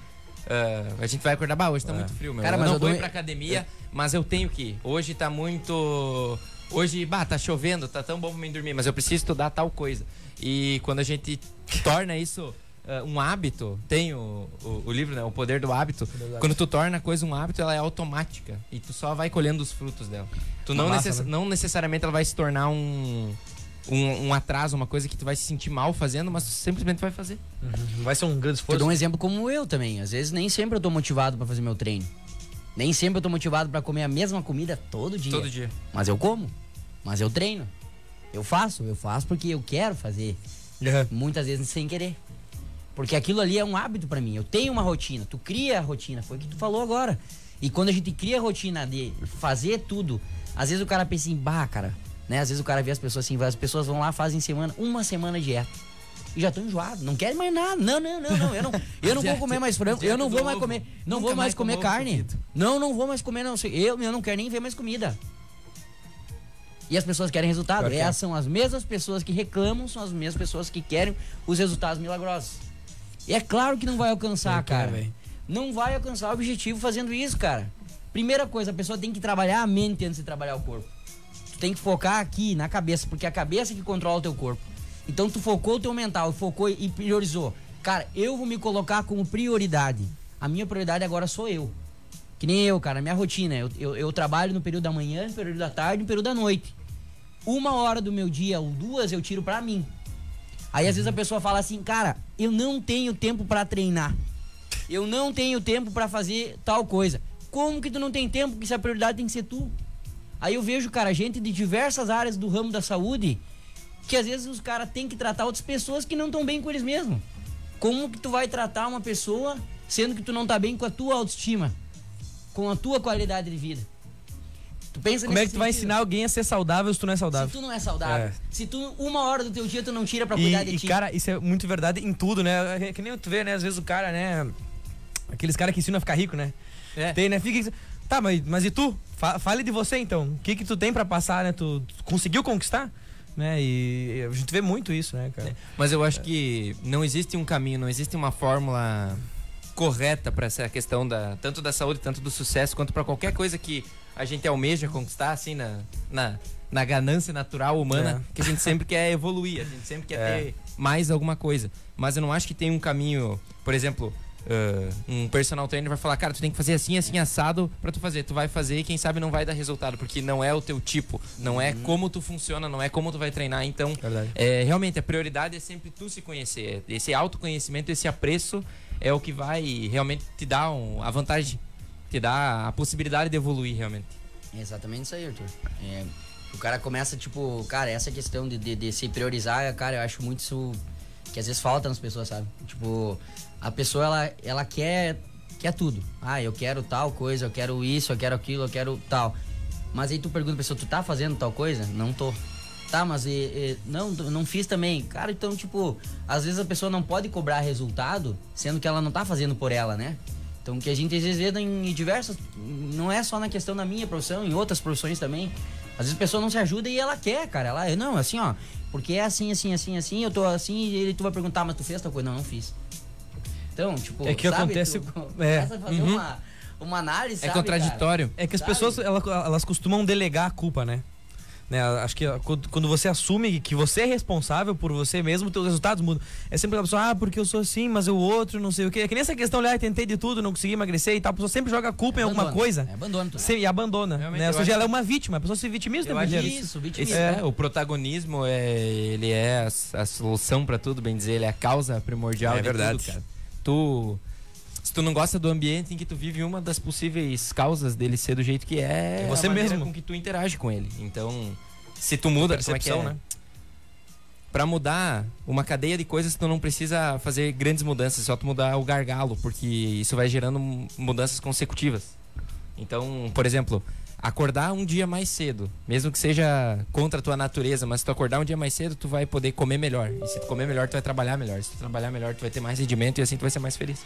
uh, a gente vai acordar, bah, hoje tá É. muito frio, meu. Cara, eu mas não eu vou ir pra academia, mas eu tenho que ir. Hoje tá muito. Hoje, bah, tá chovendo, tá tão bom pra mim dormir, mas eu preciso estudar tal coisa. E quando a gente torna isso uh, um hábito, tem o, o, o livro, né? O Poder do Hábito. Quando tu torna a coisa um hábito, ela é automática. E tu só vai colhendo os frutos dela. Tu não, massa, necess- né? não necessariamente ela vai se tornar um, um, um atraso, uma coisa que tu vai se sentir mal fazendo, mas tu simplesmente vai fazer. Não vai ser um grande Eu esforço. dou um exemplo como eu também. Às vezes nem sempre eu tô motivado pra fazer meu treino. Nem sempre eu tô motivado pra comer a mesma comida todo dia. Todo dia. Mas eu como. Mas eu treino. Eu faço, eu faço porque eu quero fazer. Uhum. Muitas vezes sem querer. Porque aquilo ali é um hábito pra mim. Eu tenho uma rotina. Tu cria a rotina. Foi o que tu falou agora. E quando a gente cria a rotina de fazer tudo, às vezes o cara pensa em, bah, cara, né? Às vezes o cara vê as pessoas assim, as pessoas vão lá, fazem semana, uma semana de dieta. E já estão enjoados, não querem mais nada. Não, não, não, não. Eu não, eu não vou comer mais frango, eu não vou mais comer, não vou mais comer carne. Não, não vou mais comer, não. sei. Eu, eu não quero nem ver mais comida. E as pessoas querem resultado. Que é. Essas são as mesmas pessoas que reclamam, são as mesmas pessoas que querem os resultados milagrosos. E é claro que não vai alcançar, quer, cara. velho. não vai alcançar o objetivo fazendo isso, cara. Primeira coisa, a pessoa tem que trabalhar a mente antes de trabalhar o corpo. Tu tem que focar aqui na cabeça, porque é a cabeça que controla o teu corpo. Então tu focou o teu mental, focou e priorizou. Cara, eu vou me colocar como prioridade. A minha prioridade agora sou eu. Que nem eu, cara, minha rotina. Eu, eu, eu trabalho no período da manhã, no período da tarde, no período da noite. Uma hora do meu dia ou duas eu tiro pra mim. Aí às vezes a pessoa fala assim, cara, eu não tenho tempo pra treinar. Eu não tenho tempo pra fazer tal coisa. Como que tu não tem tempo? Que a prioridade tem que ser tu. Aí eu vejo, cara, gente de diversas áreas do ramo da saúde que às vezes os caras têm que tratar outras pessoas que não estão bem com eles mesmos. Como que tu vai tratar uma pessoa sendo que tu não tá bem com a tua autoestima? Com a tua qualidade de vida? Tu pensa Como é que tu vai sentido? ensinar alguém a ser saudável se tu não é Se saudável? tu não é saudável, É. se tu uma hora do teu dia tu não tira pra E, cuidar de e, ti. cara, isso é muito verdade em tudo, né? É Que nem tu vê, né? Às vezes o cara, né? Aqueles caras que ensinam a ficar rico, né? É. Tem, né? Fica. Tá, mas, mas e tu? Fa- fale de você então. O que que tu tem pra passar, né? Tu, tu conseguiu conquistar? Né? E a gente vê muito isso, né, cara? Mas eu acho que não existe um caminho, não existe uma fórmula correta para essa questão da tanto da saúde, tanto do sucesso, quanto para qualquer coisa que a gente almeja conquistar, assim, na, na, na ganância natural humana, É. que a gente sempre quer evoluir, a gente sempre quer É. ter mais alguma coisa. Mas eu não acho que tem um caminho, por exemplo, ah, um personal trainer vai falar, cara, tu tem que fazer assim, assim, assado pra tu fazer. Tu vai fazer e quem sabe não vai dar resultado, porque não é o teu tipo, não é como tu funciona, não é como tu vai treinar. Então, é, realmente, a prioridade é sempre tu se conhecer. Esse autoconhecimento, esse apreço é o que vai realmente te dar um- a vantagem, te dar a possibilidade de evoluir realmente. É exatamente isso aí, Arthur. É, o cara começa, tipo, cara, essa questão de, de, de se priorizar, cara, eu acho muito isso que às vezes falta nas pessoas, sabe? Tipo, a pessoa, ela, ela quer, quer tudo. Ah, eu quero tal coisa, eu quero isso, eu quero aquilo, eu quero tal. Mas aí tu pergunta pra pessoa, tu tá fazendo tal coisa? Não tô. Tá, mas e, e, não, não fiz também. Cara, então, tipo, às vezes a pessoa não pode cobrar resultado, sendo que ela não tá fazendo por ela, né? Então, que a gente às vezes vê em diversas. Não é só na questão da minha profissão, em outras profissões também. Às vezes a pessoa não se ajuda e ela quer, cara. Ela, não, assim, ó, porque é assim, assim, assim, assim, eu tô assim, e ele tu vai perguntar, mas tu fez tal coisa? Não, não fiz. Então, tipo, É que sabe, acontece- Tu é. começa a fazer Uhum. uma, uma análise, É sabe, contraditório. É que as Sabe? pessoas, ela- elas costumam delegar a culpa, né? Né, Acho que quando você assume que você é responsável por você mesmo, teus resultados mudam. É sempre a pessoa, ah, porque eu sou assim, mas o outro, não sei o quê. É que nem essa questão, olha, tentei de tudo, não consegui emagrecer e tal. A pessoa sempre joga a culpa em alguma coisa É, abandona tudo. se- e abandona. Realmente, Né? Ou seja, acho ela é uma vítima, a pessoa se vitimiza Eu acho. Isso, vitimismo. é, o protagonismo é ele é a, a solução pra tudo, bem dizer, ele é a causa primordial É de verdade. tudo, cara. Tu se tu não gosta do ambiente em que tu vive, uma das possíveis causas dele ser do jeito que é, É você a mesmo. com que tu interage com ele. Então, se tu muda, como é que percepção, é? né? Pra mudar uma cadeia de coisas, tu não precisa fazer grandes mudanças, só tu mudar o gargalo, porque isso vai gerando mu- mudanças consecutivas. Então, por exemplo, acordar um dia mais cedo, mesmo que seja contra a tua natureza, mas se tu acordar um dia mais cedo, tu vai poder comer melhor. E se tu comer melhor, tu vai trabalhar melhor. Se tu trabalhar melhor, tu vai ter mais rendimento e assim tu vai ser mais feliz.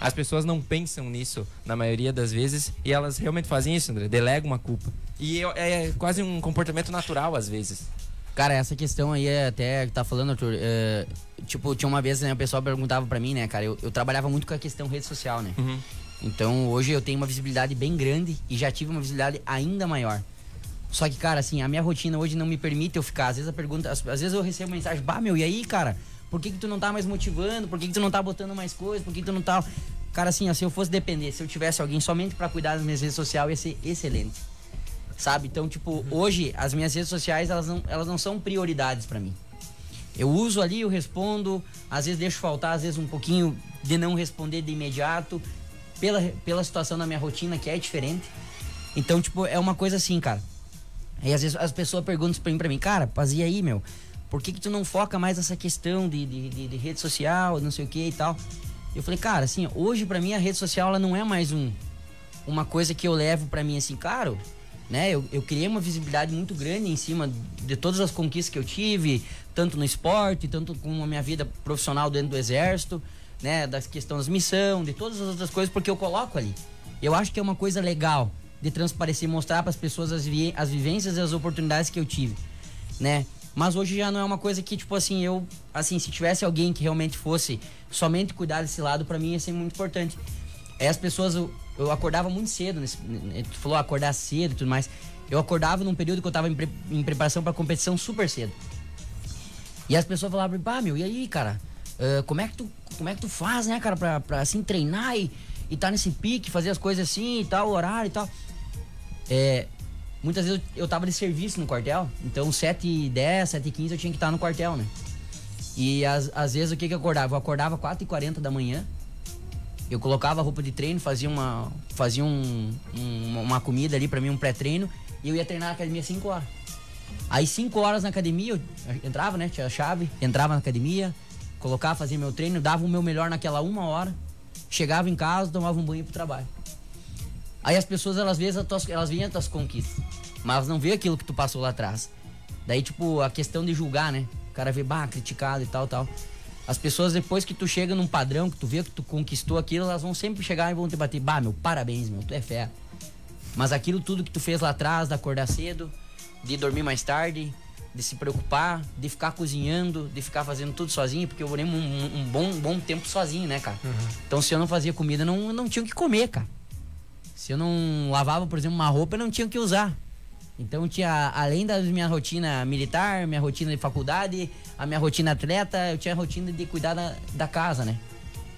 As pessoas não pensam nisso na maioria das vezes e elas realmente fazem isso, André, delegam uma culpa. E é, é quase um comportamento natural às vezes. Cara, essa questão aí, é até que tá falando, Arthur, é, tipo, tinha uma vez, né, o pessoal perguntava pra mim, né, cara, eu, eu trabalhava muito com a questão rede social, né? Uhum. Então, hoje eu tenho uma visibilidade bem grande e já tive uma visibilidade ainda maior. Só que, cara, assim, a minha rotina hoje não me permite eu ficar. Às vezes a pergunta, às, às vezes eu recebo mensagem, bah, meu, e aí, cara? Por que, que tu não tá mais motivando? Por que, que tu não tá botando mais coisas? Por que, que tu não tá. Cara, assim, ó, se eu fosse depender, se eu tivesse alguém somente pra cuidar das minhas redes sociais, ia ser excelente. Sabe? Então, tipo, hoje as minhas redes sociais, elas não, elas não são prioridades pra mim. Eu uso ali, eu respondo, às vezes deixo faltar, às vezes um pouquinho de não responder de imediato, pela, pela situação da minha rotina que é diferente. Então, tipo, é uma coisa assim, cara. Aí às vezes as pessoas perguntam pra mim, pra mim cara, e aí, meu? Por que, que tu não foca mais nessa questão de, de, de- de rede social, não sei o que e tal? Eu falei, cara, assim, hoje pra mim a rede social ela não é mais um, uma coisa que eu levo pra mim assim, claro, né? Eu, eu criei uma visibilidade muito grande em cima de todas as conquistas que eu tive, tanto no esporte, tanto com a minha vida profissional dentro do exército, né? Da questão das missão, de todas as outras coisas, porque eu coloco ali. Eu acho que é uma coisa legal de transparecer, mostrar para as pessoas as, vi as vivências e as oportunidades que eu tive, né? Mas hoje já não é uma coisa que, tipo assim, eu, assim, se tivesse alguém que realmente fosse somente cuidar desse lado, para mim ia ser muito importante. Aí as pessoas, eu, eu acordava muito cedo, nesse, né, tu falou acordar cedo e tudo mais. Eu acordava num período que eu tava em, pre- em preparação pra competição super cedo. E as pessoas falavam, pá, meu, e aí, cara? Ah, como, é que tu, como é que tu faz, né, cara, pra, pra assim, treinar e, e tá nesse pique, fazer as coisas assim e tal, horário e tal. É, muitas vezes eu, eu tava de serviço no quartel, então 7 e 10, 7 e 15 eu tinha que estar no quartel, né? E às, às vezes o que que eu acordava? Eu acordava 4 e 40 da manhã, eu colocava a roupa de treino, fazia uma, fazia um, um- uma comida ali pra mim, um pré-treino, e eu ia treinar na academia 5 horas. Aí 5 horas na academia, eu entrava, né? Tinha a chave, entrava na academia, colocava, fazia meu treino, dava o meu melhor naquela uma hora, chegava em casa, tomava um banho pro trabalho. Aí as pessoas, elas veem as tuas, elas veem as tuas conquistas, mas não veem aquilo que tu passou lá atrás. Daí, tipo, a questão de julgar, né? O cara vê, bah, criticado e tal, tal. As pessoas, depois que tu chega num padrão, que tu vê que tu conquistou aquilo, elas vão sempre chegar e vão te bater, bah, meu, parabéns, meu, tu é fera. Mas aquilo tudo que tu fez lá atrás, de acordar cedo, de dormir mais tarde, de se preocupar, de ficar cozinhando, de ficar fazendo tudo sozinho, porque eu morei um, um- um bom, um bom tempo sozinho, né, cara? Então se eu não fazia comida, não, não tinha o que comer, cara. Se eu não lavava, por exemplo, uma roupa, eu não tinha o que usar. Então tinha, além da minha rotina militar, minha rotina de faculdade, a minha rotina atleta, eu tinha a rotina de cuidar da, da casa, né?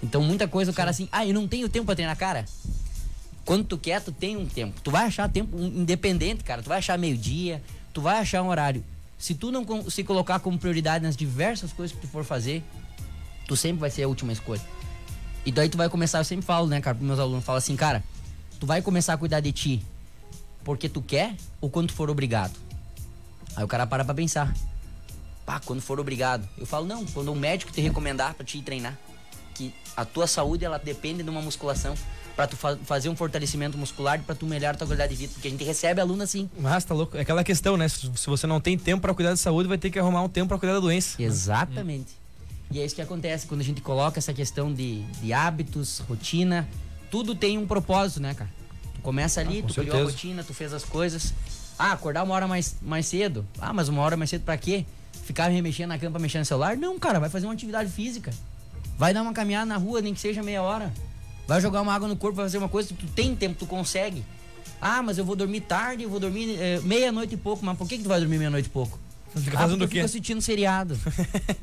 Então muita coisa o cara assim, ah, eu não tenho tempo pra treinar, cara. Quando tu quer, tu tem um tempo. Tu vai achar tempo independente, cara. Tu vai achar meio-dia, tu vai achar um horário. Se tu não se colocar como prioridade nas diversas coisas que tu for fazer, tu sempre vai ser a última escolha. E daí tu vai começar, eu sempre falo, né, cara, pros meus alunos, falo assim, cara, tu vai começar a cuidar de ti porque tu quer ou quando tu for obrigado? Aí o cara para pra pensar. Pá, quando for obrigado. Eu falo, não, quando um médico te recomendar pra te ir treinar. Que a tua saúde, ela depende de uma musculação pra tu fa- fazer um fortalecimento muscular e pra tu melhorar a tua qualidade de vida. Porque a gente recebe aluno assim. Mas tá louco. É aquela questão, né? Se se você não tem tempo pra cuidar da saúde, vai ter que arrumar um tempo pra cuidar da doença. Exatamente. E é isso que acontece quando a gente coloca essa questão de, de hábitos, rotina. Tudo tem um propósito, né, cara? Tu começa ali, Ah, com tu criou a certeza. rotina, tu fez as coisas. Ah, acordar uma hora mais, mais cedo. Ah, mas uma hora mais cedo pra quê? Ficar remexendo na cama, mexendo no celular? Não, cara, vai fazer uma atividade física. Vai dar uma caminhada na rua, nem que seja meia hora. Vai jogar uma água no corpo, vai fazer uma coisa, tu tem tempo, tu consegue. Ah, mas eu vou dormir tarde, eu vou dormir é, meia-noite e pouco. Mas por que, que tu vai dormir meia-noite e pouco? Fica ah, fazendo porque o quê? Fica assistindo seriado.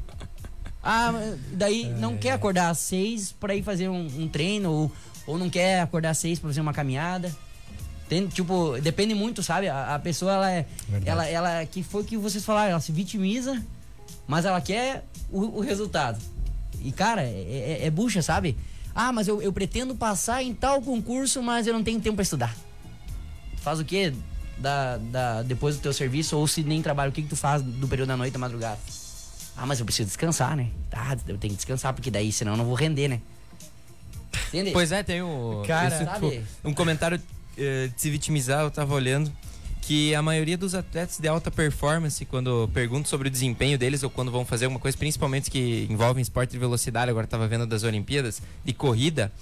ah, daí É. não quer acordar às seis pra ir fazer um, um treino, ou, ou não quer acordar às seis pra fazer uma caminhada. Tem, tipo, depende muito, sabe? A, a pessoa, ela é. Verdade. Ela, ela, que foi o que vocês falaram, ela se vitimiza, mas ela quer o, o resultado. E, cara, é, é, é bucha, sabe? Ah, mas eu, eu pretendo passar em tal concurso, mas eu não tenho tempo pra estudar. Faz o quê? Da, da, depois do teu serviço, ou se nem trabalha, o que, que tu faz do período da noite à madrugada? Ah, mas eu preciso descansar, né? Ah, eu tenho que descansar, porque daí senão eu não vou render, né? Entende? Pois é, tem o, Cara, esse, sabe? um comentário eh, de se vitimizar, eu tava olhando, que a maioria dos atletas de alta performance, quando perguntam sobre o desempenho deles ou quando vão fazer alguma coisa, principalmente que envolvem esporte de velocidade, agora tava vendo das Olimpíadas, de corrida,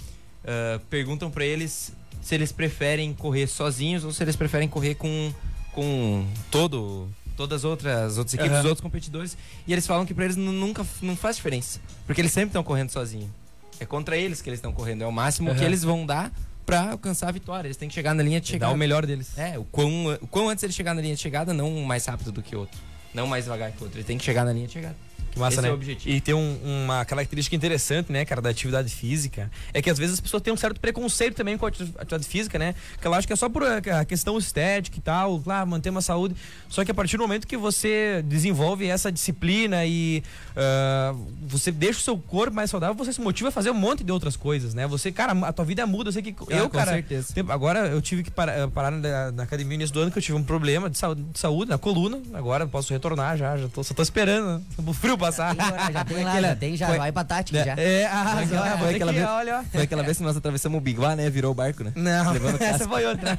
eh, perguntam pra eles se eles preferem correr sozinhos ou se eles preferem correr com, com todo todas as outras, outras equipes, os outros competidores, e eles falam que pra eles nu- nunca não faz diferença, porque eles sempre estão correndo sozinhos. É contra eles que eles estão correndo, é o máximo que Aham. eles vão dar pra alcançar a vitória. Eles têm que chegar na linha de chegada. o melhor deles. É, o quão, o quão antes ele chegar na linha de chegada, não um mais rápido do que o outro. Não mais devagar que o outro. Ele tem que chegar na linha de chegada. Que massa, Esse né? é o objetivo. E tem um- uma característica interessante, né, cara, da atividade física, é que às vezes as pessoas têm um certo preconceito também com a ati- atividade física, né? Que ela acha que é só por a a questão estética e tal, claro, manter uma saúde. Só que a partir do momento que você desenvolve essa disciplina e ah, você deixa o seu corpo mais saudável, você se motiva a fazer um monte de outras coisas, né? Você, cara, a tua vida muda. Eu sei que eu, Ah, com cara, certeza. Agora eu tive que parar, parar na, na academia no início do ano que eu tive um problema de saúde, de saúde na coluna. Agora eu posso retornar já, já tô, só tô esperando o frio passar. Tem, agora, já tem lá, Aquela- já tem, já foi- vai pra tática já. É, ah, Foi aquela- olha, foi aquela aqui, vez- olha. Foi aquela vez que nós atravessamos o Biguá, né? Virou o barco, né? Não, essa foi outra.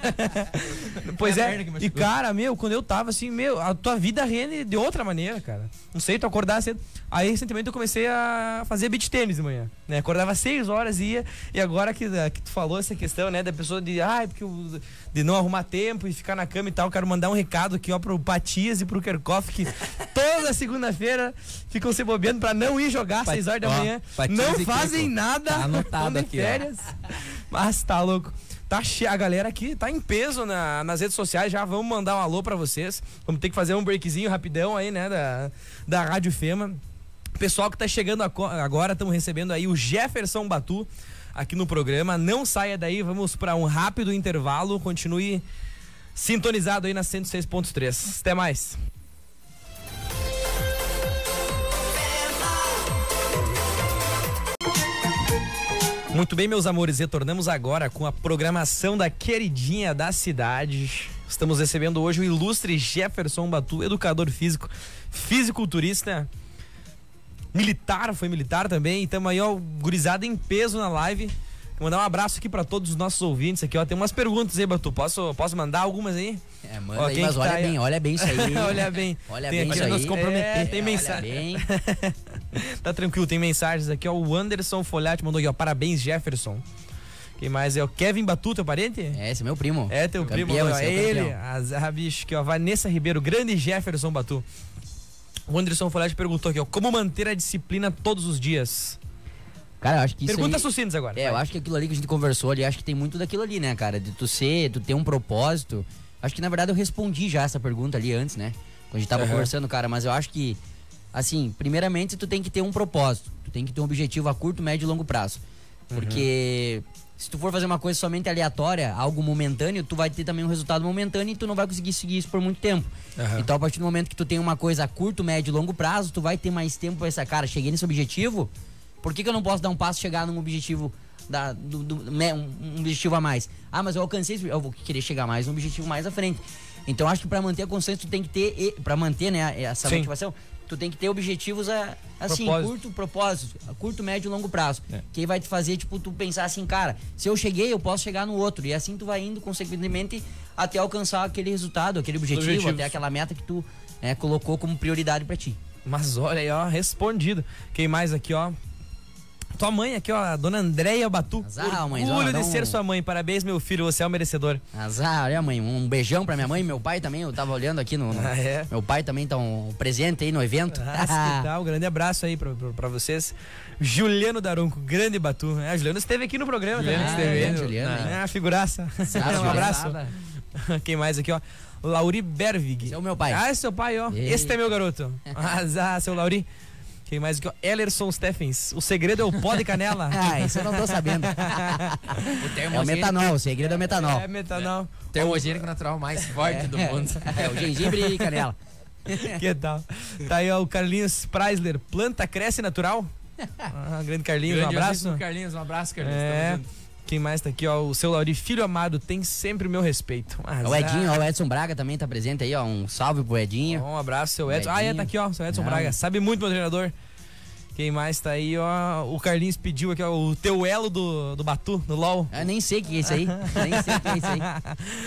pois é, e cara, meu, quando eu tava assim, meu, a tua vida rende de outra maneira, cara. Não sei, tu acordar cedo. Aí recentemente eu comecei a fazer beach tênis de manhã, né? Acordava seis horas e ia, e agora que, que tu falou essa questão, né, da pessoa de, ai, porque eu- de não arrumar tempo e ficar na cama e tal, quero mandar um recado aqui, ó, pro Patias e pro Kerkoff, que toda segunda-feira ficam se bobeando pra não ir jogar às Pat- seis horas da ó, manhã. Patias Não fazem Kerkhoff. nada. Tá anotado de aqui, ó. férias. Mas tá louco. Tá. A galera aqui tá em peso na- nas redes sociais. Já vamos mandar um alô pra vocês. Vamos ter que fazer um breakzinho rapidão aí, né? Da, da Rádio Fema. Pessoal que tá chegando agora, estamos recebendo aí o Jefferson Batu aqui no programa. Não saia daí, vamos para um rápido intervalo. Continue sintonizado aí na 106.3. Até mais. Muito bem, meus amores, retornamos agora com a programação da queridinha da cidade. Estamos recebendo hoje o ilustre Jefferson Batu, educador físico, fisiculturista, militar, foi militar também. E estamos aí, ó, gurizada em peso na live. Vou mandar um abraço aqui para todos os nossos ouvintes aqui, ó. Tem umas perguntas aí, Batu. Posso, posso mandar algumas aí? É, manda Ó, aí, mas que olha tá aí, bem, olha bem isso aí. olha bem. Olha Tem bem isso nos aí. comprometer. É, tem olha mensagem. Tá tranquilo, tem mensagens aqui, ó. O Anderson Folhati mandou aqui, ó. Parabéns, Jefferson. Quem mais é o Kevin Batu, teu parente? É, esse é meu primo. É teu Campeão, primo, ó, é é ele, campeão. a Zé Bicho, que ó, Vanessa Ribeiro, grande Jefferson Batu. O Anderson Folhati perguntou aqui, ó, como manter a disciplina todos os dias? Cara, eu acho que isso Perguntas aí... sucintas agora. É, eu vai. acho que aquilo ali que a gente conversou ali, acho que tem muito daquilo ali, né, cara? De tu ser, tu ter um propósito. Acho que na verdade eu respondi já essa pergunta ali antes, né? Quando a gente tava Aham. conversando, cara, mas eu acho que, assim, primeiramente tu tem que ter um propósito. Tu tem que ter um objetivo a curto, médio e longo prazo. Porque se tu for fazer uma coisa somente aleatória, algo momentâneo, tu vai ter também um resultado momentâneo e tu não vai conseguir seguir isso por muito tempo. Aham. Então, a partir do momento que tu tem uma coisa a curto, médio e longo prazo, tu vai ter mais tempo pra essa cara. Cheguei nesse objetivo, por que, que eu não posso dar um passo e chegar num objetivo da, do, do- né, um, um objetivo a mais? Ah, mas eu alcancei esse, eu vou querer chegar mais um objetivo mais à frente. Então, acho que pra manter a constância, tu tem que ter, pra manter, né, essa Sim. motivação, tu tem que ter objetivos a, assim, Propósito. curto propósito, a curto, médio e longo prazo. É. Que vai te fazer, tipo, tu pensar assim, cara, se eu cheguei, eu posso chegar no outro. E assim tu vai indo, consequentemente, até alcançar aquele resultado, aquele objetivo, até aquela meta que tu né, colocou como prioridade pra ti. Mas olha aí, ó, respondido. Quem mais aqui, ó? Tua mãe aqui, ó, a dona Andréia Batu. Azar, mãezona, Orgulho de ser sua mãe. Parabéns, meu filho, você é o merecedor. Azar, olha, mãe. Um beijão pra minha mãe e meu pai também. Eu tava olhando aqui no. no- Ah, é? Meu pai também tá um presente aí no evento. Ah, que tal? Um grande abraço aí pra, pra, pra vocês. Juliano Daronco, grande Batu. É, Juliano esteve aqui no programa Juliano também. esteve no- Juliano? É, figuraça. Sabe, um abraço. Quem mais aqui, ó? Lauri Bervig. Esse é o meu pai. Ah, esse é seu pai, ó. Ei. Este é meu garoto. Azar, seu Lauri. Quem mais ó? Ellerson Steffens. O segredo é o pó de canela. Ah, isso eu não tô sabendo. O É o metanol, o segredo é o metanol. É metanol. termogênico natural mais forte do mundo. É, o gengibre e canela. Que tal? Tá aí, ó, o Carlinhos Preisler. Planta cresce natural. Ah, grande Carlinhos, um abraço. Carlinhos, um abraço, Carlinhos. É. Tamo junto. Quem mais tá aqui, ó? O seu Lauri, filho amado, tem sempre o meu respeito. O Edinho, ó, o Edson Braga também tá presente aí, ó. Um salve pro Edinho. Um abraço, seu Edson. Ah, é, tá aqui, ó. Seu Edson Não. Braga. Sabe muito, meu treinador. Quem mais tá aí, ó? O Carlinhos pediu aqui, ó, o teu elo do, do Batu, do LOL. Eu nem sei o que é isso aí. Nem sei o que é isso aí.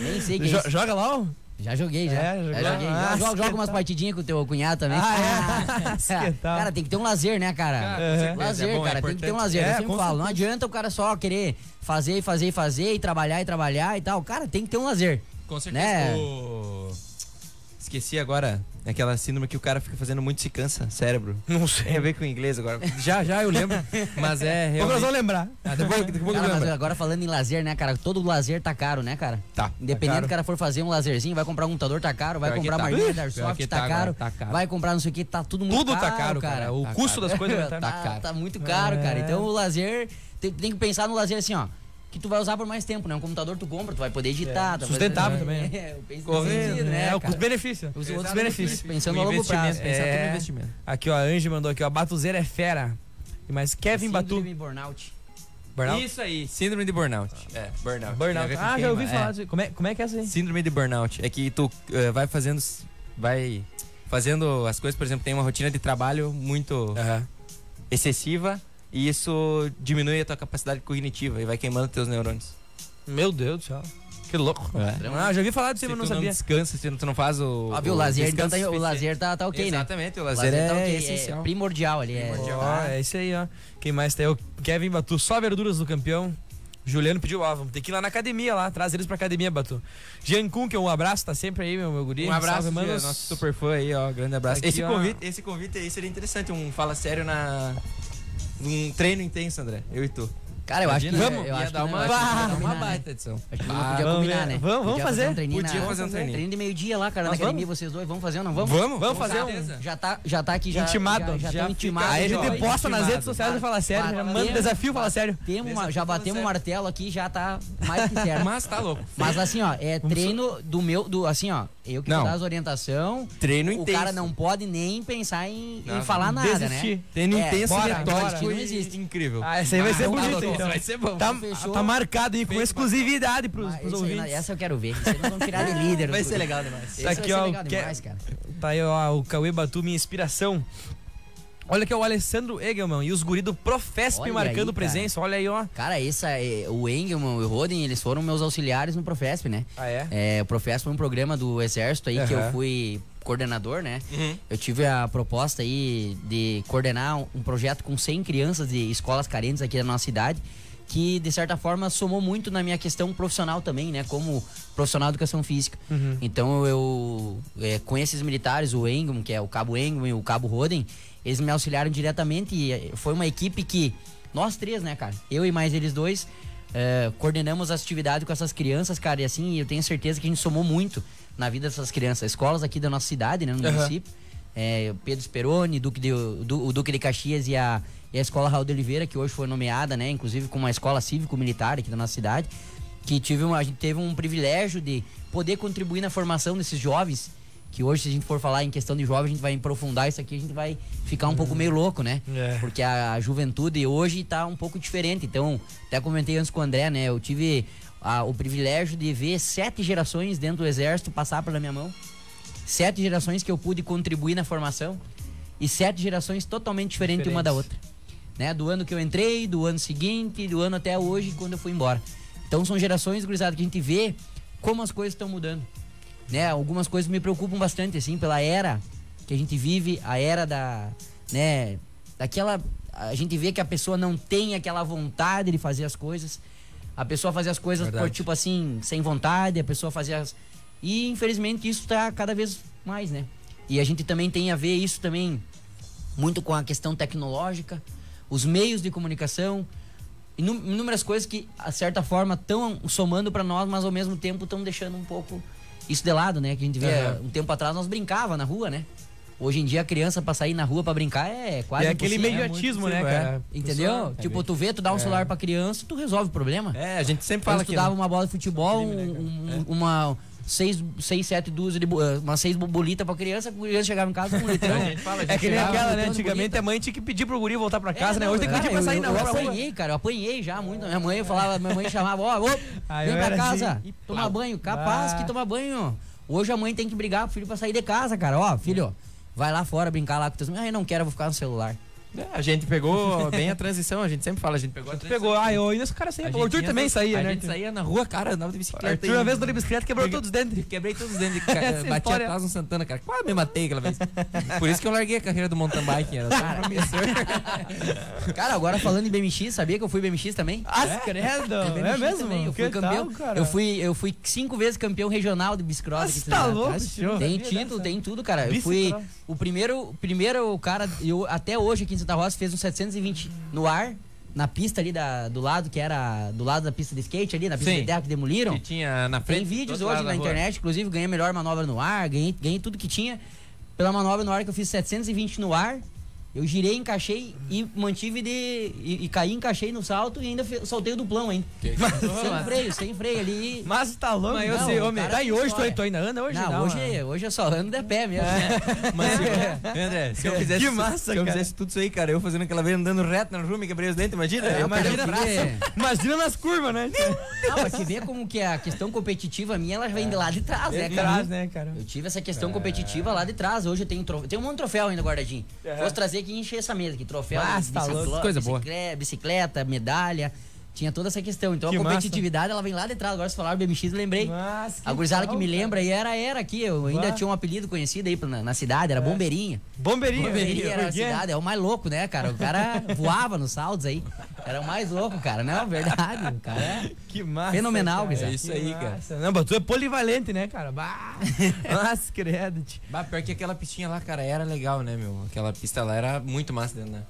Nem sei o que é Jo- isso. joga LOL? Já joguei, já. É, já joguei. Ah, joga, joga que umas partidinhas com o teu cunhado também. Ah, é? Cara, tem que ter um lazer, né, cara? É. Lazer, é bom, é cara, tem que ter um lazer. É, eu sempre falo, não adianta o cara só querer fazer e fazer e fazer e trabalhar e trabalhar e tal. Cara, tem que ter um lazer. Com certeza. Né? O- Esqueci agora aquela síndrome que o cara fica fazendo muito e se cansa, cérebro. Não Tem a sei. ver com o inglês agora. Já, já eu lembro. Mas é realmente. vamos lembrar. Ah, depois, eu Cara, mas lembro. agora falando em lazer, né, cara? Todo lazer tá caro, né, cara? Tá. Independente caro. do cara for fazer um lazerzinho, vai comprar um computador, tá caro, vai Pior comprar tá. uma arminha da Pior Airsoft, tá, tá agora, caro, tá caro. vai comprar não sei o que, tá tudo muito Tudo caro, tá caro, cara. O Tá custo caro. das coisas tá, tá, Tá caro. tá muito caro, É. cara. Então o lazer, tem, tem que pensar no lazer assim, ó. Que tu vai usar por mais tempo, né? Um computador tu compra, tu vai poder editar. tu vai- Sustentável é, também, né? É, eu penso Correto, sentido, né, É, o cara? custo-benefício. Os Outros outros benefícios. Pensando no longo prazo. investimento, pensar É. tudo no investimento. Aqui, ó, a Angie mandou aqui, ó. Batuzeira é fera. Mais Kevin Batu. Síndrome burnout. Burnout? Isso aí, síndrome de burnout. É, burnout. A Burnout. Ah, já ouvi É. falar disso. Como é, como é que é aí? Síndrome de burnout. É que tu eh, vai fazendo. Vai fazendo as coisas, por exemplo, tem uma rotina de trabalho muito excessiva e isso diminui a tua capacidade cognitiva e vai queimando teus neurônios. Meu Deus do céu. Que louco. É. Ah, já ouvi falar disso, Se mas tu não não sabia. descansa, se tu não faz o. Ó, viu, o lazer, então tá, o lazer tá, tá ok, né? Exatamente, o O lazer, é, tá ok, essencial. primordial ali. É, Primordial. Ó, tá. é isso aí, ó. Quem mais tá aí? O Kevin Batu, só verduras do campeão. Juliano pediu, ó, vamos ter que ir lá na academia lá, traz eles pra academia, Batu. Jean Kunkel, um abraço, tá sempre aí, meu, meu guri. Um abraço, Salve, Gia, manos. nosso super fã aí, ó. Grande abraço. Aqui, esse, ó. convite, esse convite aí seria interessante, um fala sério na. Um treino intenso, André. Eu e tu. Cara, eu acho que Imagina, eu acho dar que uma, eu acho dar uma combinar, né? baita edição. Acho que Ah, nós podia vamos combinar, ver. né? Vamos- vamos Podia fazer? um treininho Podia fazer um treininho. Treino de meio-dia lá, cara, na academia, vamos? vocês dois. Vamos fazer ou não? Vamos? Vamos, vamos fazer um. Já tá, já tá aqui, já. Intimado. Já, já, intimados, Aí a gente posta nas intimado. redes sociais e fala sério, já manda Batemos- desafio, fala sério. Temos uma, já batemos o martelo aqui, já tá mais que certo. Mas tá louco. Mas assim, ó, é treino do meu, do assim, ó, eu que Não. dar as orientação. Treino O intenso. cara não pode nem pensar em, em Não, falar nada, desistir. né? Treino É, intenso, bora, e Não existe. incrível. Ah, esse aí vai ser Ah, tá louco. então. Vai ser bom. Tá, Fechou. tá marcado aí com exclusividade pros, Mas pros isso aí, ouvintes. essa eu quero ver. Nós vamos tirar de líder. Vai ser legal demais. Tá aqui, ser ó, demais, cara. Tá aí, ó, o Cauê Batu, minha inspiração. Olha aqui, ó, o Alessandro Egelman e os guri do Profesp Olha marcando aí, presença. Olha aí, ó. Cara, essa, é, o Engelman e o Roden, eles foram meus auxiliares no Profesp, né? Ah, é? É, o Profesp foi um programa do Exército aí que Aham. eu fui coordenador, né? Uhum. Eu tive a proposta aí de coordenar um, projeto com 100 crianças de escolas carentes aqui da nossa cidade, que de certa forma somou muito na minha questão profissional também, né? Como profissional de educação física. Uhum. Então eu, é, com esses militares, o Engman, que é o Cabo Engman e o Cabo Roden, eles me auxiliaram diretamente e é, foi uma equipe que, nós três, né, cara? Eu e mais eles dois, é, coordenamos as atividades com essas crianças, cara, e assim, eu tenho certeza que a gente somou muito na vida dessas crianças. Escolas aqui da nossa cidade, né, no Aham. município. É, Pedro Speroni, Duque de, du, o Duque de Caxias e a, e a Escola Raul de Oliveira, que hoje foi nomeada, né, inclusive como uma escola cívico-militar aqui da nossa cidade que tive uma, a gente teve um privilégio de poder contribuir na formação desses jovens. Que hoje, se a gente for falar em questão de jovens, a gente vai aprofundar isso aqui, a gente vai ficar um pouco meio louco, né? É. Porque a, juventude hoje tá um pouco diferente. Então, até comentei antes com o André, né? Eu tive a- o privilégio de ver sete gerações dentro do exército passar pela minha mão. Sete gerações que eu pude contribuir na formação. E sete gerações totalmente diferentes uma da outra né? Do ano que eu entrei, do ano seguinte, do ano até hoje, quando eu fui embora. Então são gerações, gurizada, que a gente vê como as coisas estão mudando. Né? Algumas coisas me preocupam bastante, assim, pela era que a gente vive, a era da, né, daquela a gente vê que a pessoa não tem aquela vontade de fazer as coisas. A pessoa fazia as coisas por, Verdade. tipo assim, sem vontade, a pessoa fazia as... E infelizmente isso tá cada vez mais, né? E a gente também tem a ver isso também muito com a questão tecnológica, os meios de comunicação, inú- inúmeras coisas que, a certa forma, estão somando para nós, mas ao mesmo tempo estão deixando um pouco isso de lado, né? Que a gente vê Aham. um tempo atrás nós brincava na rua, né? Hoje em dia a criança pra sair na rua pra brincar é quase é aquele impossível. imediatismo, muito né, cara? Entendeu? Pessoal, tipo, tu vê, tu dá um celular pra criança, tu resolve o problema. É, a gente sempre Fala tu que dava uma bola de futebol, um- um- uma seis, seis, sete dúzias de bo- eh, uma seis bolitas pra criança, a criança chegava em casa com um litrão. A gente fala, É que nem chegava- aquela, né? Antigamente a mãe tinha que pedir pro guri voltar pra casa, É, né? não, Hoje tem que cara, pedir pra eu- sair eu, na eu rua. rua. apanhei, cara, eu apanhei já muito. Minha mãe falava, minha mãe chamava, ó, ô, Ah, vem eu pra era casa, assim. tomar banho. Capaz Ah. que tomar banho. Hoje a mãe tem que brigar pro filho pra sair de casa, cara. Ó, filho, vai lá fora brincar lá com teus amigos. Ai, não quero, vou ficar no celular. É, a gente pegou bem a transição, a gente sempre fala, a gente pegou a transição. Pegou, ah, eu ainda esse cara saía. A O Arthur também saía, a né? gente saía na rua, cara, andava de bicicleta. Arthur, uma vez na bicicleta, quebrou Peguei- todos os dentes. Quebrei todos os dentes, de ca- Essa bati história- atrás no Santana, cara. Quase me matei aquela vez. Por isso que eu larguei a carreira do mountain bike, era promissor. Cara, agora falando em BMX, sabia que eu fui BMX também? Ah, credo! É BMX mesmo? também, Eu fui Que campeão. tal, cara? eu, fui, eu fui cinco vezes campeão regional de bicicross. Você tá louco, Tem título, tem tudo, cara. Eu fui o primeiro, o primeiro cara, eu até hoje aqui em Santa Rosa fez um 720 no ar, na pista ali da, do lado, que era do lado da pista de skate ali, na pista Sim. de terra que demoliram. Que tinha na frente. Tem vídeos hoje na internet, inclusive ganhei a melhor manobra no ar, ganhei, ganhei tudo que tinha. Pela manobra no ar que eu fiz 720 no ar, eu girei, encaixei e mantive de. E, e caí, encaixei no salto e ainda fe- soltei o duplão ainda. sem freio, sem freio ali. Mas tá louco, Mas eu não, sei, homem. Tá, e hoje tu, tu ainda anda hoje? Não, hoje, hoje eu só ando de pé mesmo. né? Mas se eu, André, se eu fizesse, Que massa, se eu cara. fizesse tudo isso aí, cara, eu fazendo aquela vez andando reto na rua, me quebrei os dentes, imagina? É, imagina, braço. Imagina nas curvas, né? Não, mas você vê como que a questão competitiva minha, ela vem de lá de trás, né, De cara? trás, né, cara? Eu tive essa questão competitiva lá de trás. Hoje eu tenho, trofe... tenho um monte de troféu ainda guardadinho. Fosse trazer aqui e encher essa mesa aqui. Troféu, louco. biciclo- Coisa boa. bicicleta, bicicleta, medalha. Tinha toda essa questão. Então Que a massa. competitividade ela vem lá de trás. Agora se falar BMX, eu lembrei. Mas, a gurizada que me lembra aí era, era aqui. Eu ainda tinha um apelido conhecido aí na, na cidade, era Bombeirinha. Bombeirinho. Bombeirinha era a cidade, é o mais louco, né, cara? O cara voava nos saldos aí. Era o mais louco, cara. Não, verdade. O cara é Que massa. Fenomenal, cara. gurizada. É isso Que aí, cara. massa. Não, mas tu é polivalente, né, cara? Bah. Mas, credo. Bah, pior que aquela pistinha lá, cara, era legal, né, meu? Aquela pista lá era muito massa dentro, né?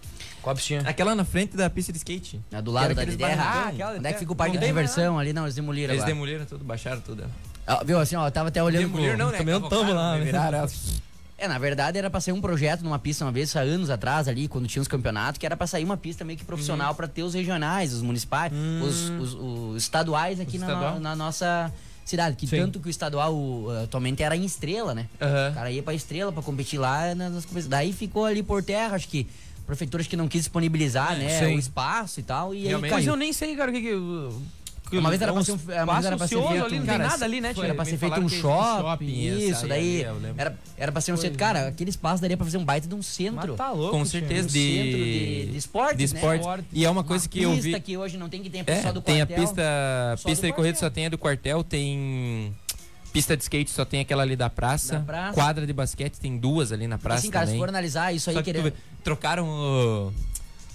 Qual pistinha? Aquela na frente da pista de skate. É do lado da aqueles Terra. barracão. Ah, aquela de Onde é que fica o parque Não de diversão ali? Não, eles demoliram Eles agora. demoliram tudo, baixaram tudo. Ah, viu, assim, ó, eu tava até olhando pro... Demoliram não, né? Também não tamo lá, né? Viraram. É, na verdade era pra ser um projeto numa pista uma vez, há anos atrás ali, quando tinha os campeonatos, que era pra sair uma pista meio que Uhum. profissional pra ter os regionais, os municipais, os, os- os estaduais aqui Os na, estadual? na nossa cidade. Que Sim. tanto que o estadual atualmente era em estrela, né? O cara ia pra estrela pra competir lá nas, nas competições. Daí ficou ali por terra, acho que a prefeitura acho que não quis disponibilizar, né, sim. o espaço e tal, e aí Realmente. Mas caiu. eu nem sei, cara, o que que... que Uma vez era é pra ser um- uma vez era pra ser feito ali, um- não tem Cara, nada ali, né, foi? Era pra ser feito um shopping, shopping, isso, aí, daí lembro. era, era pra ser um centro. Cara, aquele espaço daria pra fazer um baita de um centro. Mas tá louco, Com certeza, Um de, centro de- de esportes, de né? esporte. Esporte. E é uma coisa que eu pista vi. que hoje não tem que tem a É, pista só do tem a quartel. pista, pista de corrida quartel. só tem a do quartel, tem pista de skate só tem aquela ali da praça, praça. quadra de basquete tem duas ali na praça assim, cara, se também. for analisar isso aí, Só que tu querendo trocaram o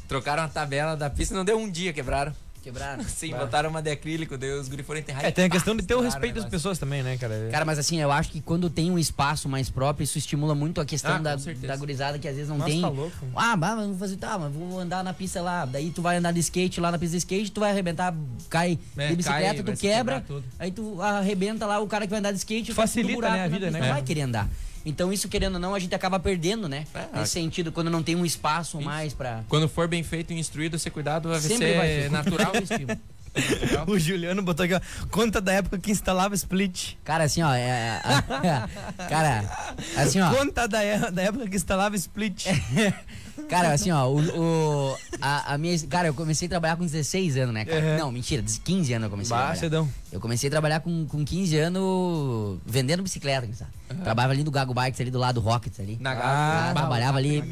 trocaram a tabela da pista, não deu um dia quebraram. Quebrar. Sim, botaram uma de acrílico, daí os guri foram enterrar. É, tem a pá, questão de ter o respeito das pessoas também, né, cara? Cara, mas assim, eu acho que quando tem um espaço mais próprio, isso estimula muito a questão Ah, da, da gurizada que às vezes não Nossa, tem. tá louco. Ah, mas vamos fazer, tá, mas vou andar na pista lá. Daí tu vai andar de skate lá na pista de skate, tu vai arrebentar, cai É, de bicicleta, cai, tu quebra, aí tu arrebenta lá o cara que vai andar de skate, Facilita, né, a na vida, né, Não cara? vai querer andar. Então isso, querendo ou não, a gente acaba perdendo, né? É, Nesse sentido, quando não tem um espaço mais pra... Quando for bem feito e instruído, ser cuidado, vai Sempre ser vai ser natural. O Juliano botou aqui, ó, conta da época que instalava split. Cara, assim, ó, é, é- cara, assim, ó, Conta da, é- da época que instalava split. cara, assim, ó, o, o- a, a minha, cara, eu comecei a trabalhar com 16 anos, né, cara? Uhum. Não, mentira, 15 anos eu comecei a Bah, trabalhar. cedão. Eu comecei a trabalhar com, com 15 anos vendendo bicicleta, sabe? Trabalhava ali no Gago Bikes, ali do lado do Rockets ali. Na Ah, Gago, bah, trabalhava ali,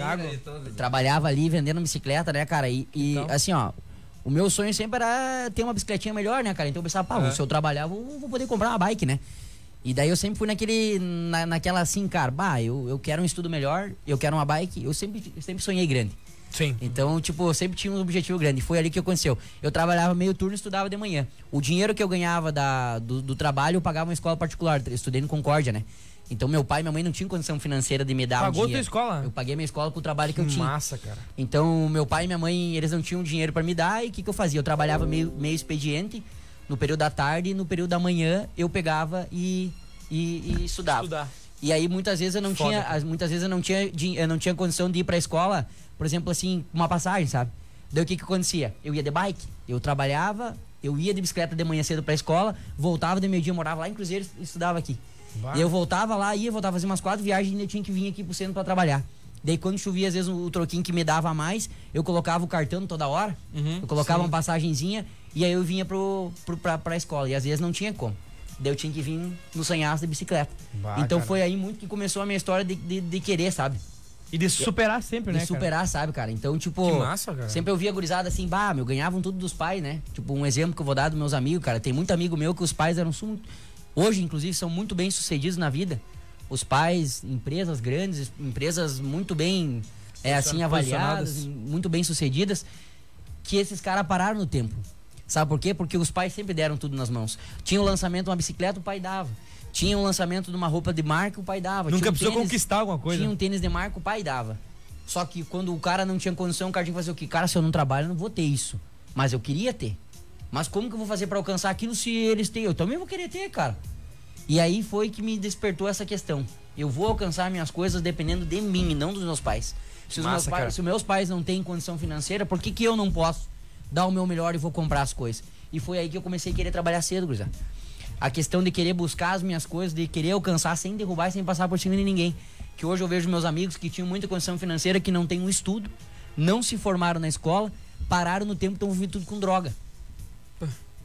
trabalhava ali vendendo bicicleta, né, cara? E, e, Então. assim, ó, o meu sonho sempre era ter uma bicicletinha melhor, né, cara? Então eu pensava, pá, Aham. se eu trabalhar, vou, vou poder comprar uma bike, né? E daí eu sempre fui naquele, na, naquela assim, cara, bah, eu, eu quero um estudo melhor, eu quero uma bike, eu sempre, sempre sonhei grande. Sim. Então, tipo, eu sempre tinha um objetivo grande. Foi ali que aconteceu. Eu trabalhava meio turno e estudava de manhã. O dinheiro que eu ganhava da, do, do trabalho, eu pagava uma escola particular. Estudei no Concórdia, né? Então, meu pai e minha mãe não tinham condição financeira de me dar Pagou um tua dinheiro. escola? Eu paguei minha escola com o trabalho que eu tinha. Massa, cara. Então, meu pai e minha mãe, eles não tinham dinheiro pra me dar. E o que, que eu fazia? Eu trabalhava meio, meio expediente no período da tarde e no período da manhã eu pegava e, e, e estudava. Estudar. E aí muitas vezes eu não Foda, tinha, cara. muitas vezes eu não tinha, eu não tinha condição de ir pra escola, por exemplo, assim, uma passagem, sabe? Daí o que que acontecia? Eu ia de bike, eu trabalhava, eu ia de bicicleta de manhã cedo pra escola, voltava de meio-dia, morava lá em Cruzeiro e estudava aqui. E eu voltava lá, ia, voltava a fazer umas quatro viagens e ainda tinha que vir aqui pro centro pra trabalhar. Daí quando chovia, às vezes o, troquinho que me dava mais, eu colocava o cartão toda hora, Uhum, eu colocava uma passagenzinha e aí eu vinha pro, pro, pra, pra escola. E às vezes não tinha como. Daí eu tinha que vir no sanhaço de bicicleta. Bah, então cara. foi aí muito que começou a minha história de, de, de querer, sabe? E de superar sempre, De né? cara? superar, sabe, cara? Então, tipo. Que massa, cara. Sempre eu via gurizada assim, bah, meu, ganhavam tudo dos pais, né? Tipo, um exemplo que eu vou dar dos meus amigos, cara. Tem muito amigo meu que os pais eram. Hoje, inclusive, são muito bem sucedidos na vida. Os pais, empresas grandes, empresas muito bem, é assim, avaliadas, muito bem sucedidas, que esses caras pararam no tempo. Sabe por quê? Porque os pais sempre deram tudo nas mãos. Tinha o lançamento de uma bicicleta, o pai dava. Tinha o lançamento de uma roupa de marca, o pai dava. Nunca um precisou tênis- conquistar alguma coisa. tinha um tênis de marca, o pai dava. Só que quando o cara não tinha condição, o cara tinha que fazer o quê? Cara, se eu não trabalho, eu não vou ter isso. Mas eu queria ter. Mas como que eu vou fazer pra alcançar aquilo se eles têm? Eu também vou querer ter, cara. E aí foi que me despertou essa questão. Eu vou alcançar minhas coisas dependendo de mim e não dos meus pais. Se os, Massa, meus, pais, se os meus pais não têm condição financeira, por que, que eu não posso dar o meu melhor e vou comprar as coisas? E foi aí que eu comecei a querer trabalhar cedo, gurizada. A questão de querer buscar as minhas coisas, de querer alcançar sem derrubar e sem passar por cima de ninguém. Que hoje eu vejo meus amigos que tinham muita condição financeira, que não têm um estudo, não se formaram na escola, pararam no tempo e estão vivendo tudo com droga.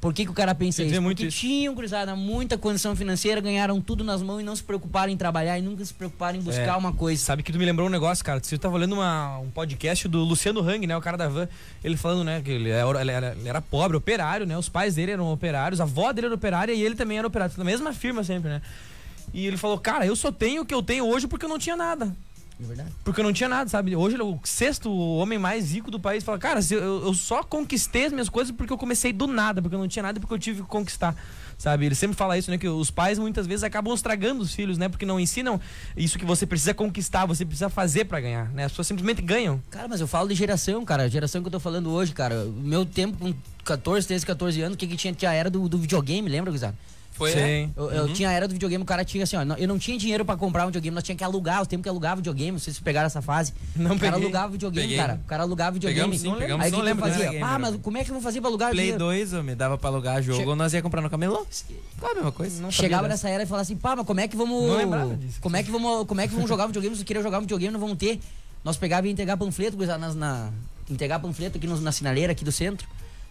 Por que, que o cara pensa isso? Porque isso. tinham, gurizada, muita condição financeira, ganharam tudo nas mãos e não se preocuparam em trabalhar e nunca se preocuparam em buscar É. uma coisa. Sabe que tu me lembrou um negócio, cara. Você tava olhando uma, um podcast do Luciano Hang, né? O cara da van. Ele falando, né? Que ele era, ele era, ele era pobre, operário, né? Os pais dele eram operários, a avó dele era operária e ele também era operário. Na mesma firma sempre, né? E ele falou, cara, eu só tenho o que eu tenho hoje porque eu não tinha nada. É verdade? Porque eu não tinha nada, sabe? Hoje ele é o sexto homem mais rico do país. Fala, cara, eu, eu só conquistei as minhas coisas porque eu comecei do nada, porque eu não tinha nada e porque eu tive que conquistar. Sabe? Ele sempre fala isso, né? Que os pais muitas vezes acabam estragando os filhos, né? Porque não ensinam isso que você precisa conquistar, você precisa fazer pra ganhar, né? As pessoas simplesmente ganham. Cara, mas eu falo de geração, cara. A geração que eu tô falando hoje, cara. Meu tempo, com 14, 13, 14 anos, o que, que tinha? Tinha a era do, do videogame, lembra, gurizada? Foi, Sim. é? Eu, eu tinha a era do videogame, o cara tinha assim, ó. Eu não tinha dinheiro pra comprar um videogame, nós tinha que alugar, o tempo que alugava videogame, não sei se vocês pegaram essa fase. Não o cara peguei. alugava videogame, Peguei. cara. O cara alugava videogame. Pegamos sim, Não pegamos Aí Não lembro fazia? Ah, mas como é que eu vou fazer pra alugar Play dinheiro? 2, homem, dava pra alugar jogo, Che- nós ia comprar no camelô. Qual a mesma coisa? Não Chegava dessa. nessa era e falava assim, pá, mas como é que vamos. Não lembrava disso. Como é que vamos, como é que vamos jogar videogame? Se eu queria jogar videogame, não vamos ter. Nós pegava e ia entregar panfleto, nas, na, entregar panfleto aqui no- na sinaleira aqui do centro,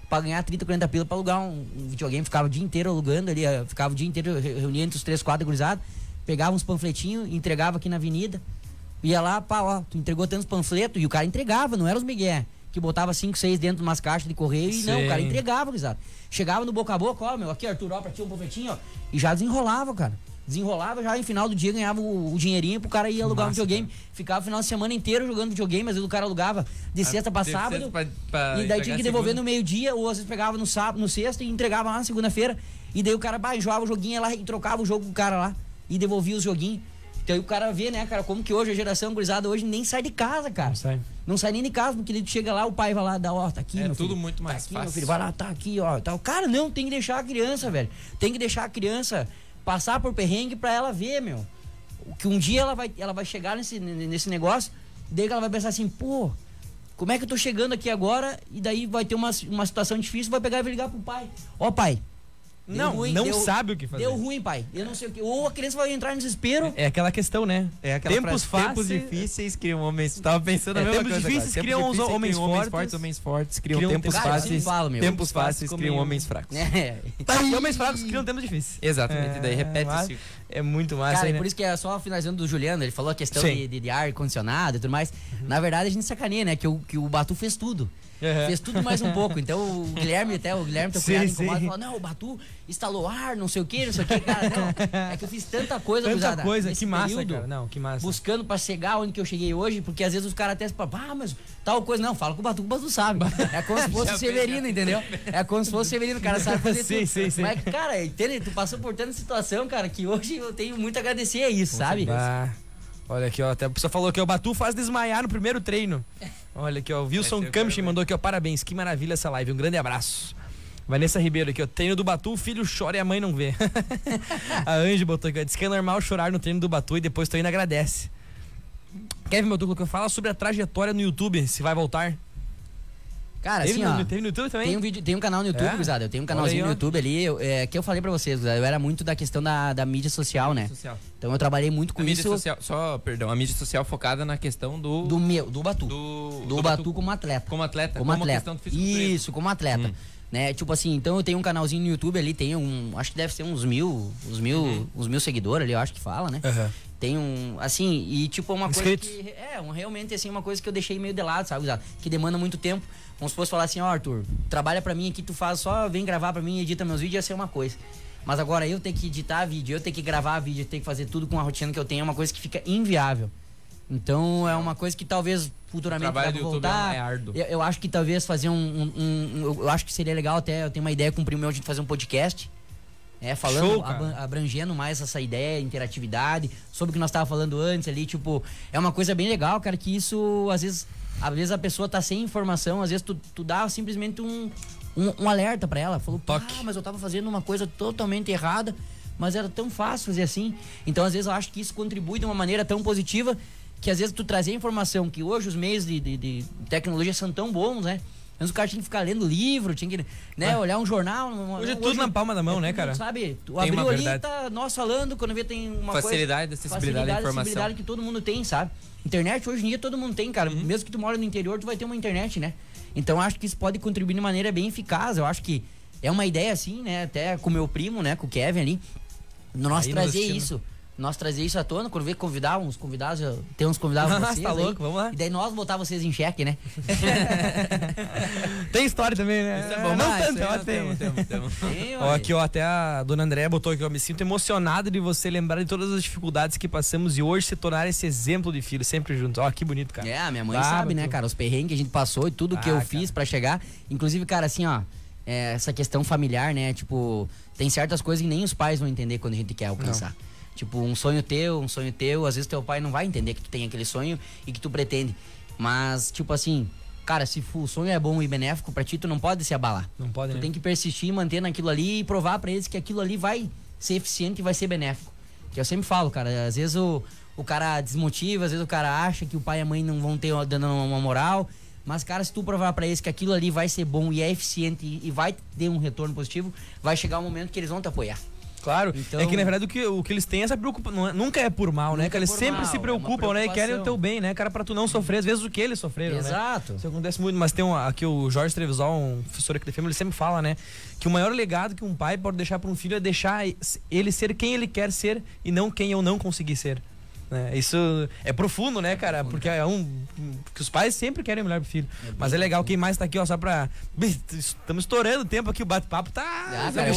pra ganhar 30, 40 pila pra alugar um, um videogame. Ficava o dia inteiro alugando ali, eh, ficava o dia inteiro re- reunia entre os três, quatro gurizados, pegava uns panfletinhos, entregava aqui na avenida. Ia lá, pá, ó, tu entregou tantos panfletos, e o cara entregava, não era os migué. Que botava 5, 6 dentro de umas caixas de correio e não, o cara entregava, gurizada. Chegava no boca a boca, ó, meu, aqui, Arthur, ó, pra ti um panfletinho, ó, e já desenrolava, cara. Desenrolava já e no final do dia ganhava o, o dinheirinho pro cara ir alugar um Massa, videogame. Ficava o final de semana inteiro jogando videogame, às vezes o cara alugava de sexta pra sábado. pra- pra E daí tinha que devolver segunda. no meio-dia, ou às vezes pegava no sábado, no sexto e entregava lá na segunda-feira. E daí o cara, bah, enjoava o joguinho lá e trocava o jogo com o cara lá. E devolvia os joguinhos. Então aí o cara vê, né, cara, como que hoje a geração gurizada hoje nem sai de casa, cara. Não sai. Não sai nem de casa, porque ele chega lá, o pai vai lá, dá, ó, tá aqui, É tudo filho. muito Tá mais aqui, meu fácil. filho, vai lá, tá aqui, ó, tal. Cara, não, tem que deixar a criança, velho. Tem que deixar a criança passar por perrengue pra ela ver, meu. Que um dia ela vai, ela vai chegar nesse, nesse negócio, daí ela vai pensar assim, pô, como é que eu tô chegando aqui agora? E daí vai ter uma, uma situação difícil, vai pegar e vai ligar pro pai. Ó, pai. Não, ruim, não deu- sabe o que fazer. Deu ruim, pai. Eu não sei o que. Ou a criança vai entrar em desespero. É aquela questão, né? É aquela tempos frase, tempos difíceis criam homens. Tava pensando É, a mesma tempos coisa difíceis criam Tempos os difíceis homens criam homens fortes. fortes, homens fortes criam Criam tempos tempos fáceis. falo, meu. Tempos fáceis criam um- homens fracos. É. E homens fracos criam tempos difíceis. Exatamente, É, daí repete mas- esse ciclo. É muito massa Cara, aí, né? por isso que é só finalizando do Juliano, ele falou a questão de, de, de ar condicionado e tudo mais. Na verdade, a gente sacaneia, né? Que o, que o Batu fez tudo. Uhum. Fez tudo mais um pouco. Então o Guilherme, até o Guilherme, teu Sim, cunhado, sim. incomoda, falou: não, o Batu instalou ar, não sei o que, não sei o que, cara. Não. É que eu fiz tanta coisa, Tanta gurizada, coisa, que massa, período, cara. Não, que massa. Buscando pra chegar onde que eu cheguei hoje, porque às vezes os caras até falam, ah, mas tal coisa. Não, fala com o Batu, que o Batu sabe. É como se fosse o Severino, entendeu? É como se fosse o Severino, o cara sabe fazer Sim, tudo. sim, sim. Mas, cara, entende? Tu passou por tanta situação, cara, que hoje eu tenho muito a agradecer a isso, sabe? Bah, olha aqui, ó. Até a pessoa falou que o Batu faz desmaiar no primeiro treino. Olha aqui, ó. O Wilson Kamshin quero ver. mandou aqui, ó. Parabéns, que maravilha essa live. Um grande abraço. Vanessa Ribeiro aqui, ó. Treino do Batu, o filho chora e a mãe não vê. a Angie botou aqui, ó. Diz que é normal chorar no treino do Batu e depois tu ainda agradece. Kevin Botuco, que fala sobre a trajetória no YouTube, se vai voltar. Cara, teve, assim, no, ó. teve no YouTube também? Tem um, vídeo, tem um canal no YouTube, É? Eu tenho um canalzinho no. YouTube ali, eu- é, que eu falei pra vocês, gurizada, eu era muito da questão da, da mídia social, né? Social. Então eu trabalhei muito com A mídia isso social, só, perdão, a mídia social focada na questão do. do meu, do Batu. do, Do, Batu como atleta. como atleta, como como, atleta. do. Isso, como atleta. Hum. Né? Tipo assim, então eu tenho um canalzinho no YouTube ali, tem um. Acho que deve ser uns mil. Uns mil, Uhum. uns mil seguidores ali, eu acho que fala, né? Aham. Tem um. Assim, e tipo, uma Inscritos. coisa que. É, um, realmente assim, uma coisa que eu deixei meio de lado, sabe, gurizada? Que demanda muito tempo. Vamos supor falar assim, ó, Arthur, trabalha pra mim aqui, tu faz só, vem gravar pra mim, edita meus vídeos, ia ser uma coisa. Mas agora eu ter que editar vídeo, eu ter que gravar vídeo, eu ter que fazer tudo com a rotina que eu tenho, é uma coisa que fica inviável. Então é uma coisa que talvez futuramente do YouTube voltar. é árduo. Eu, eu acho que talvez fazer um, um- um- eu- acho que seria legal até. Eu tenho uma ideia com o primo de fazer um podcast. É, falando, Show, abrangendo mais essa ideia, interatividade, sobre o que nós tava falando antes ali, tipo, é uma coisa bem legal, cara, que isso, às vezes, às vezes a pessoa tá sem informação, às vezes tu, tu dá simplesmente um, um, um alerta pra ela, falou, toque. ah, mas eu tava fazendo uma coisa totalmente errada, mas era tão fácil fazer assim. Então, às vezes, eu acho que isso contribui de uma maneira tão positiva que às vezes tu trazer informação que hoje os meios de, de, de tecnologia são tão bons, né? Antes o cara tinha que ficar lendo livro, tinha que né, olhar um jornal. uma- Hoje é tudo na palma da mão, né, tudo, cara? Sabe? Tu Tem abriu ali, tá nós falando, quando vê tem uma Facilidade, coisa... acessibilidade à informação. acessibilidade que todo mundo tem, sabe? Internet hoje em dia todo mundo tem, cara. Uhum. Mesmo que tu mora no interior, tu vai ter uma internet, né? Então acho que isso pode contribuir de maneira bem eficaz. Eu acho que é uma ideia assim, né? Até com o meu primo, né? Com o Kevin ali. Nós Aí trazer isso. Nós trazer isso à tona, quando vê convidar uns convidados, eu- tem uns convidados Ah, vocês tá aí. louco, vamos lá. E daí nós botar vocês em xeque, né? Tem história também, né? Isso é bom. Não Ah, tanto, ó, tem. temos, temos, temos. Tem, Ó, aqui, ó, até a dona André botou aqui, ó, me sinto emocionado de você lembrar de todas as dificuldades que passamos e hoje se tornar esse exemplo de filho, sempre juntos. Ó, que bonito, cara. É, a minha mãe Ah, sabe, né, cara? Os perrengues que a gente passou e tudo que Ah, eu cara. fiz pra chegar. Inclusive, cara, assim, ó, é, essa questão familiar, né? Tipo, tem certas coisas que nem os pais vão entender quando a gente quer alcançar. Tipo, um sonho teu, um sonho teu, às vezes teu pai não vai entender que tu tem aquele sonho e que tu pretende. Mas, tipo assim, cara, se o sonho é bom e benéfico pra ti, tu não pode se abalar. Não pode, Tu né? tem que persistir, manter naquilo ali e provar pra eles que aquilo ali vai ser eficiente e vai ser benéfico. Que eu sempre falo, cara, às vezes o, o cara desmotiva, às vezes o cara acha que o pai e a mãe não vão ter dando uma moral. Mas, cara, se tu provar pra eles que aquilo ali vai ser bom e é eficiente e, e vai ter um retorno positivo, vai chegar um momento que eles vão te apoiar. Claro. Então- É que na verdade o que, o que eles têm é essa preocupação. Nunca é por mal, né? Nunca Que é eles sempre mal, se é preocupam, né? E querem o teu bem, né, cara? Pra tu não sofrer, às vezes, o que eles sofreram, né? Exato. Isso acontece muito, mas tem um, aqui o Jorge Trevisol, um professor aqui da FEMA, ele sempre fala, né? Que o maior legado que um pai pode deixar para um filho é deixar ele ser quem ele quer ser e não quem eu não consegui ser. Né? Isso é profundo, né, cara? Porque é um. Que os pais sempre querem o melhor pro filho. Mas é legal, quem mais tá aqui, ó, só pra. Estamos estourando o tempo aqui, o bate-papo tá. Ah, cara,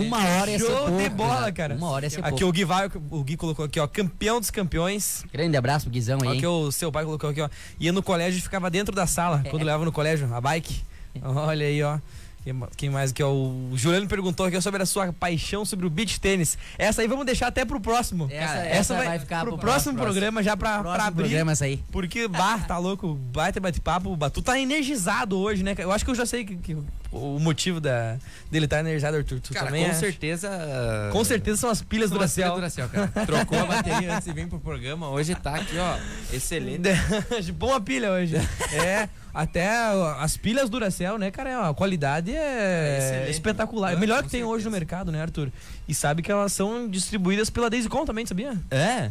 uma hora ser Show de pouco, bola, né? cara. Uma hora ser Aqui pouco. o Gui, vai, o Gui colocou aqui, ó, campeão dos campeões. Grande abraço Guizão aí. Hein? que o seu pai colocou aqui, ó. Ia no colégio e ficava dentro da sala, É. quando levava no colégio, a bike. Olha aí, ó. Quem ma- Quem mais aqui, ó? O Juliano perguntou aqui sobre a sua paixão sobre o beach tênis. Essa aí vamos deixar até pro próximo. Essa- Cara, essa vai ficar pro pro próximo, próximo. programa, já pra, Próximo pra abrir. programa essa aí. Porque, bah, tá louco, baita bate-papo. O Batu tá energizado hoje, né? Eu acho que eu já sei que, que o motivo da, dele tá energizado, Arthur. Tu Cara, também com é? certeza. Com certeza são as pilhas do. Duracell. Duracell, cara. Trocou a bateria antes de vir pro programa. Hoje tá aqui, ó. Excelente. Boa pilha hoje. É, até as pilhas Duracell, né, cara? A qualidade é, É espetacular. É, Melhor que tem hoje no certeza. mercado, né, Arthur? E sabe que elas são distribuídas pela Daisy Com também, sabia? É.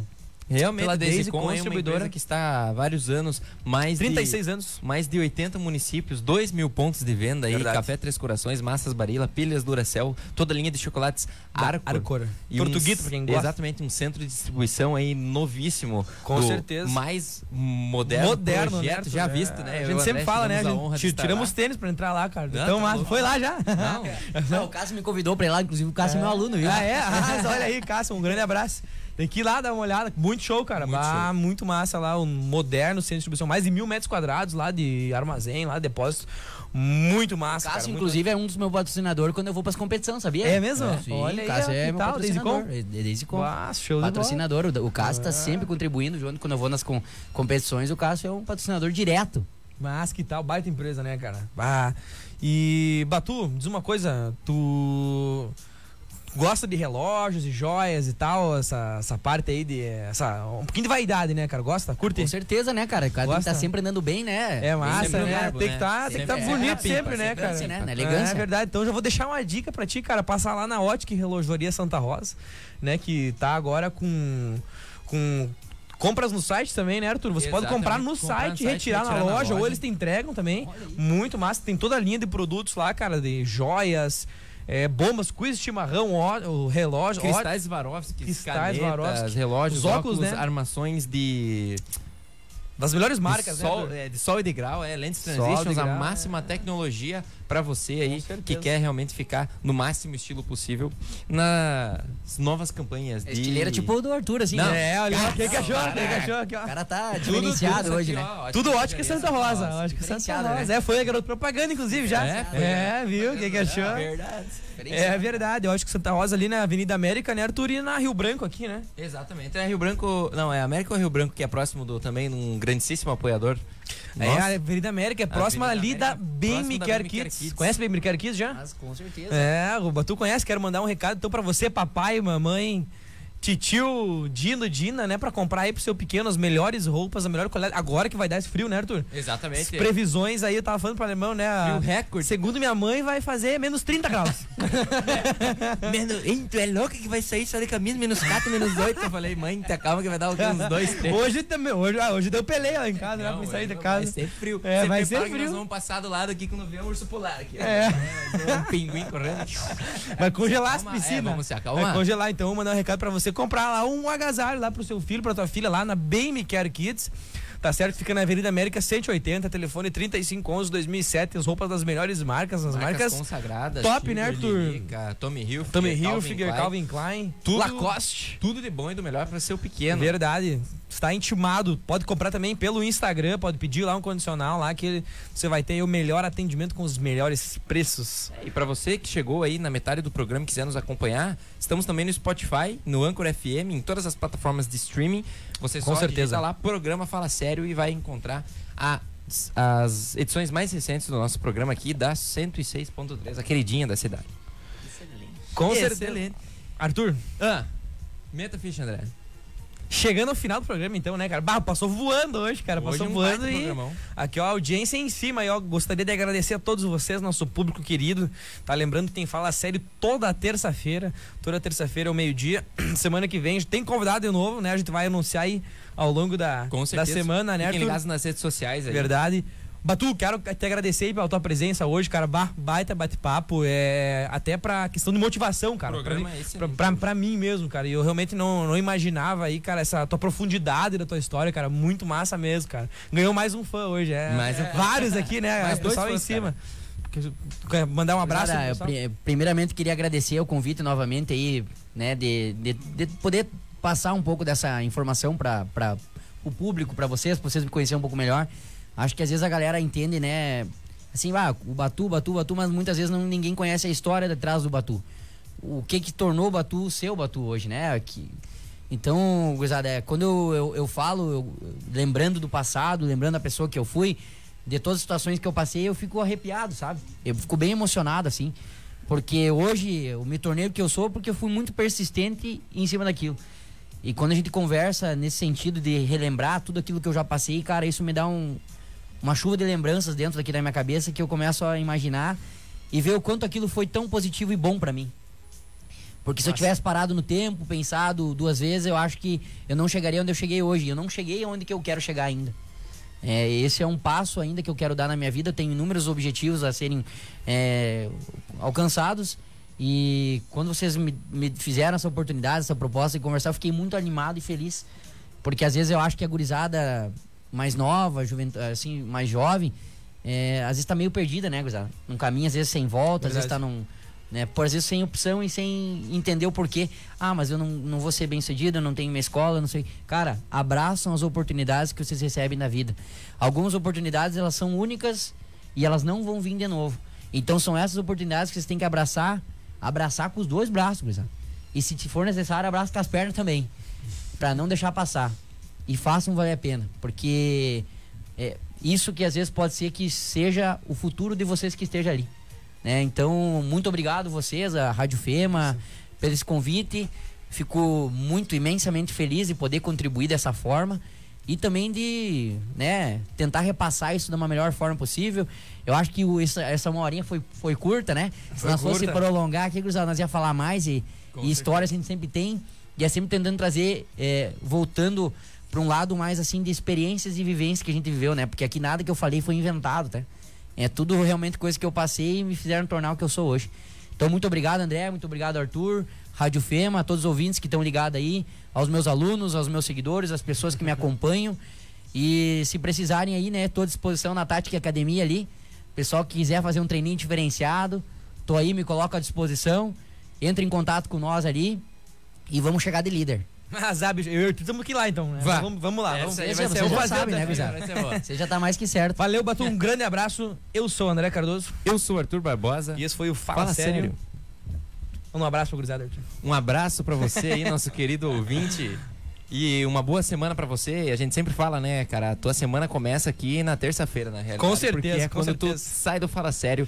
Realmente, Pela a Daisy Daisy Com, Com é uma distribuidora. empresa que está há vários anos, mais 36 de, anos. mais de 80 municípios, 2 mil pontos de venda aí, Verdade. café Três Corações, massas Barilla, pilhas Duracell, toda a linha de chocolates Arcor. Arcor. E um Tortuguito, c- pra quem gosta. Exatamente, um centro de distribuição aí novíssimo. Com do certeza. Mais moderno, Moderno, projeto né? já É, visto, né? A Eu gente o sempre André fala, né? A a gente estar tiramos lá. tênis pra entrar lá, cara. Não, então, tá massa. louco. Foi lá já? Não, Não, o Cássio me convidou pra ir lá, inclusive o Cássio é meu aluno, viu? Ah, é? Ah, olha aí, Cássio, um grande abraço. Tem que ir lá dar uma olhada. Muito show, cara. Muito ah, show. muito massa lá, um moderno centro de distribuição. Mais de mil metros quadrados lá de armazém, lá, depósito. Muito massa, O cara. Cássio, muito inclusive, é um dos meus patrocinadores quando eu vou pras competições, sabia? É mesmo? Sim, Olha aí, o Cássio ó, é meu tal, patrocinador. É Daisy Com. Ah, show de bola. Patrocinador. O, o Cássio tá sempre contribuindo junto. Quando eu vou nas com- competições, o Cássio é um patrocinador direto. Mas que tal, baita empresa, né, cara? Ah, e Batu, diz uma coisa, tu gosta de relógios e joias e tal, essa, essa parte aí de essa um pouquinho de vaidade, né, cara? Gosta? Curte? Com certeza, né, cara? Tem que Gosta? estar sempre andando bem, né? É massa, né? tem né? que tá, tem que estar Sempre- bonito é, sempre, né, cara? assim, né? Na elegância. É verdade. Então já vou deixar uma dica pra ti, cara, passar lá na Ótica Relojoaria Santa Rosa, né, que tá agora com com compras no site também, né, Arthur? Você pode comprar no Exatamente. Comprar no site, site, retirar, na, retirar na loja, ou loja. eles te entregam também. Muito massa, tem toda a linha de produtos lá, cara, de joias, é, bombas, quiz, chimarrão, ó, o relógio, Cristais Swarovski, Cristais Swarovski. relógios, Os óculos, óculos, né? armações de, das melhores de marcas, né? sol, Arthur? é, de sol e de grau, é, lentes Sol transitions, de a grau, máxima tecnologia para você aí que quer realmente ficar no máximo estilo possível nas novas campanhas de Estileira tipo o do Arthur, assim. Não. né? É, olha, o que que achou? O que que achou? Aqui, ó. O cara tá diferenciado tudo hoje, aqui, né? ó, Tudo de ótica Santa Rosa. Ótica Santa diferenciado, Rosa. né? É, foi a garoto propaganda, inclusive, já. É. É, viu? O que, que É verdade, eu acho que Santa Rosa ali na Avenida América, né, Arthur? E na Rio Branco aqui, né? Exatamente. É Rio Branco. Não, é América ou Rio Branco, que é próximo do também um grandíssimo apoiador. É, Nossa. a Avenida América, é próxima ali América, da Bem Me Quer Kids. Kids. Conhece Bem Me Quer Kids já? Mas com certeza. É, o tu conhece, quero mandar um recado então pra você, papai, mamãe, titio, Dino, Dina, né, pra comprar aí pro seu pequeno as melhores roupas, a melhor qualidade. Agora que vai dar esse frio, né, Arthur? As Exatamente. previsões aí, eu tava falando pro alemão, né? a- Frio recorde. Segundo minha mãe, vai fazer menos 30 graus. Menos, tu é louca que vai sair só de camisa, menos 4, menos 8. Eu falei, mãe, te calma que vai dar uns 2, 3. hoje também, hoje, ah, hoje deu peleia lá em casa, né, pra sair da casa. Vai ser frio. É, Você vai ser frio. Nós vamos passar do lado aqui quando vê um urso polar aqui. É. Ter um pinguim correndo. Vai congelar as é, piscinas. vamos se acalmar. Vai congelar, então, vou mandar um recado pra você comprar lá um agasalho lá pro seu filho, pra tua filha, lá na Bem Me Quer Kids. Tá certo? Fica na Avenida América 180, telefone 3511 2007, as roupas das melhores marcas, as marcas, consagradas. top, né, Arthur? Tommy Hill, Tommy Calvin. Calvin Klein, Tudo- Lacoste. Tudo de bom e do melhor para seu pequeno. Verdade. Está intimado. Pode comprar também pelo Instagram, pode pedir lá um condicional lá que você vai ter o melhor atendimento com os melhores preços. E para você que chegou aí na metade do programa e quiser nos acompanhar, estamos também no Spotify, no Anchor FM, em todas as plataformas de streaming. Você Com só certeza. digita lá, programa Fala Sério e vai encontrar a- as edições mais recentes do nosso programa aqui da 106.3, a queridinha da cidade. Com certeza. Excelente. Arthur, Ah, meta ficha, André. Chegando ao final do programa então, né, cara? Bah, passou voando hoje, cara. Hoje Passou um voando e programão. Aqui, ó, a audiência em cima. E, ó, gostaria de agradecer a todos vocês, nosso público querido. Tá lembrando que tem Fala Sério toda terça-feira. Toda terça-feira ao meio-dia. Semana que vem tem convidado de novo, né? A gente vai anunciar aí ao longo da, da semana, né, Fiquem ligados nas redes sociais aí. Verdade. Batu, quero te agradecer aí pela tua presença hoje, cara. Ba- Baita bate-papo. É, até pra questão de motivação, cara. O programa pra, é pra, pra, pra mim mesmo, cara. E eu realmente não, não imaginava aí, cara, essa tua profundidade da tua história, cara. Muito massa mesmo, cara. Ganhou mais um fã hoje, é. Mais um- Vários aqui, né? Mais o dois pessoal em fãs, cima. Quer- Quer mandar um abraço? Cara, eu primeiramente queria agradecer o convite novamente aí, né, de, de, de poder passar um pouco dessa informação para o público, para vocês, para vocês me conhecerem um pouco melhor. Acho que às vezes a galera entende, né, assim, ah, o Batu, Batu, Batu, mas muitas vezes não, ninguém conhece a história detrás do Batu. O que que tornou o Batu ser o Batu hoje, né? Que, então, gurizada, é, quando eu, eu, eu falo, eu- lembrando do passado, lembrando da pessoa que eu fui, de todas as situações que eu passei, eu fico arrepiado, sabe? Eu fico bem emocionado, assim. Porque hoje eu me tornei o que eu sou porque eu fui muito persistente em cima daquilo. E quando a gente conversa nesse sentido de relembrar tudo aquilo que eu já passei, cara, isso me dá um, uma chuva de lembranças dentro daqui da minha cabeça que eu começo a imaginar e ver o quanto aquilo foi tão positivo e bom pra mim. Porque se eu tivesse parado no tempo, pensado duas vezes, eu acho que eu não chegaria onde eu cheguei hoje. Eu não cheguei onde que eu quero chegar ainda. É, esse é um passo ainda que eu quero dar na minha vida. Eu tenho inúmeros objetivos a serem é, alcançados. E quando vocês me, me fizeram essa oportunidade, essa proposta de conversar, eu fiquei muito animado e feliz. Porque às vezes eu acho que a gurizada mais nova, assim, mais jovem, é, às vezes tá meio perdida, né, gurizada? Num caminho, às vezes sem volta, Verdade. às vezes tá num né? Por às vezes sem opção e sem entender o porquê. Ah, mas eu não, não vou ser bem sucedido, eu não tenho minha escola, não sei. Cara, abraçam as oportunidades que vocês recebem na vida. Algumas oportunidades elas são únicas e elas não vão vir de novo. Então são essas oportunidades que vocês têm que abraçar, abraçar com os dois braços, gurizada. E se for necessário, abraça com as pernas também, para não deixar passar. E façam valer a pena, porque é, isso que às vezes pode ser que seja o futuro de vocês que esteja ali. Né? Então, muito obrigado vocês, a Rádio Fema, pelo esse convite. Fico muito imensamente feliz de poder contribuir dessa forma e também de né, tentar repassar isso de uma melhor forma possível. Eu acho que o, essa, essa uma horinha foi, foi curta, né? Se foi nós fosse prolongar aqui, nós ia falar mais e, e histórias a gente sempre tem. E é sempre tentando trazer, é, voltando para um lado mais assim de experiências e vivências que a gente viveu, né? Porque aqui nada que eu falei foi inventado, tá? É tudo realmente coisa que eu passei e me fizeram tornar o que eu sou hoje. Então, muito obrigado, André. Muito obrigado, Arthur. Rádio Fema, a todos os ouvintes que estão ligados aí, aos meus alunos, aos meus seguidores, às pessoas que me acompanham. E se precisarem aí, né, estou à disposição na Tática Academia ali. Pessoal que quiser fazer um treininho diferenciado, tô aí, me coloco à disposição. Entre em contato com nós ali e vamos chegar de líder. Ah, Zab, eu e o estamos aqui lá então. Né? Vamos, vamos lá. Vamos, aí vai ser você já sabe, né, Você já tá mais que certo. Valeu, Batu, um grande abraço. Eu sou o André Cardoso. Eu sou o Arthur Barbosa. E esse foi o Fala, Fala Sério. Sério. Um abraço pro gurizada, Arthur. Um abraço para você aí, nosso querido ouvinte. E uma boa semana para você. A gente sempre fala, né, cara? A tua semana começa aqui na terça-feira, na realidade. Com certeza, porque é com quando certeza. tu sai do Fala Sério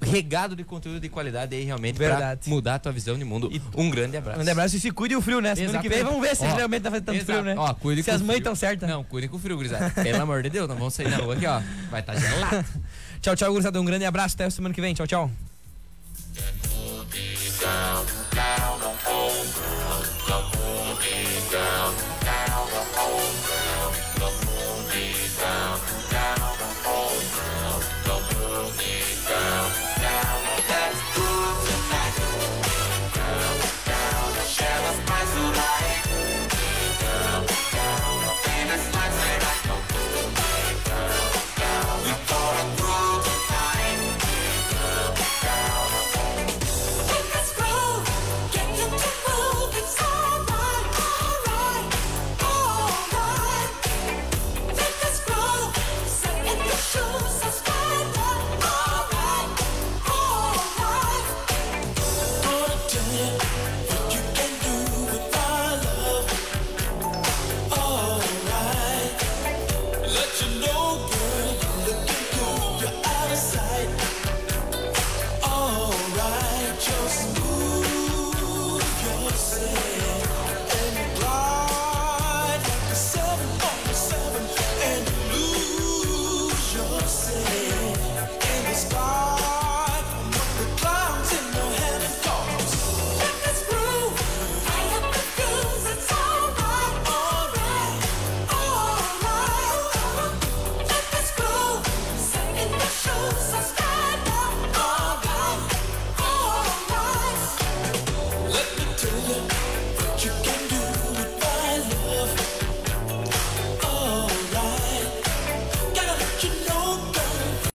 regado de conteúdo de qualidade aí realmente para mudar a tua visão de mundo. E um grande abraço. Um grande abraço e se cuide o frio, né? Semana que vem vamos ver se ó, realmente tá fazendo tanto exato. frio, né? Ó, cuide se as mães estão certas. Não, cuide com o frio, gurizada. Pelo amor de Deus, não vamos sair na rua aqui, ó. Vai estar tá gelado. tchau, tchau, gurizada. Um grande abraço. Até semana que vem. Tchau, tchau. down, down, down, down,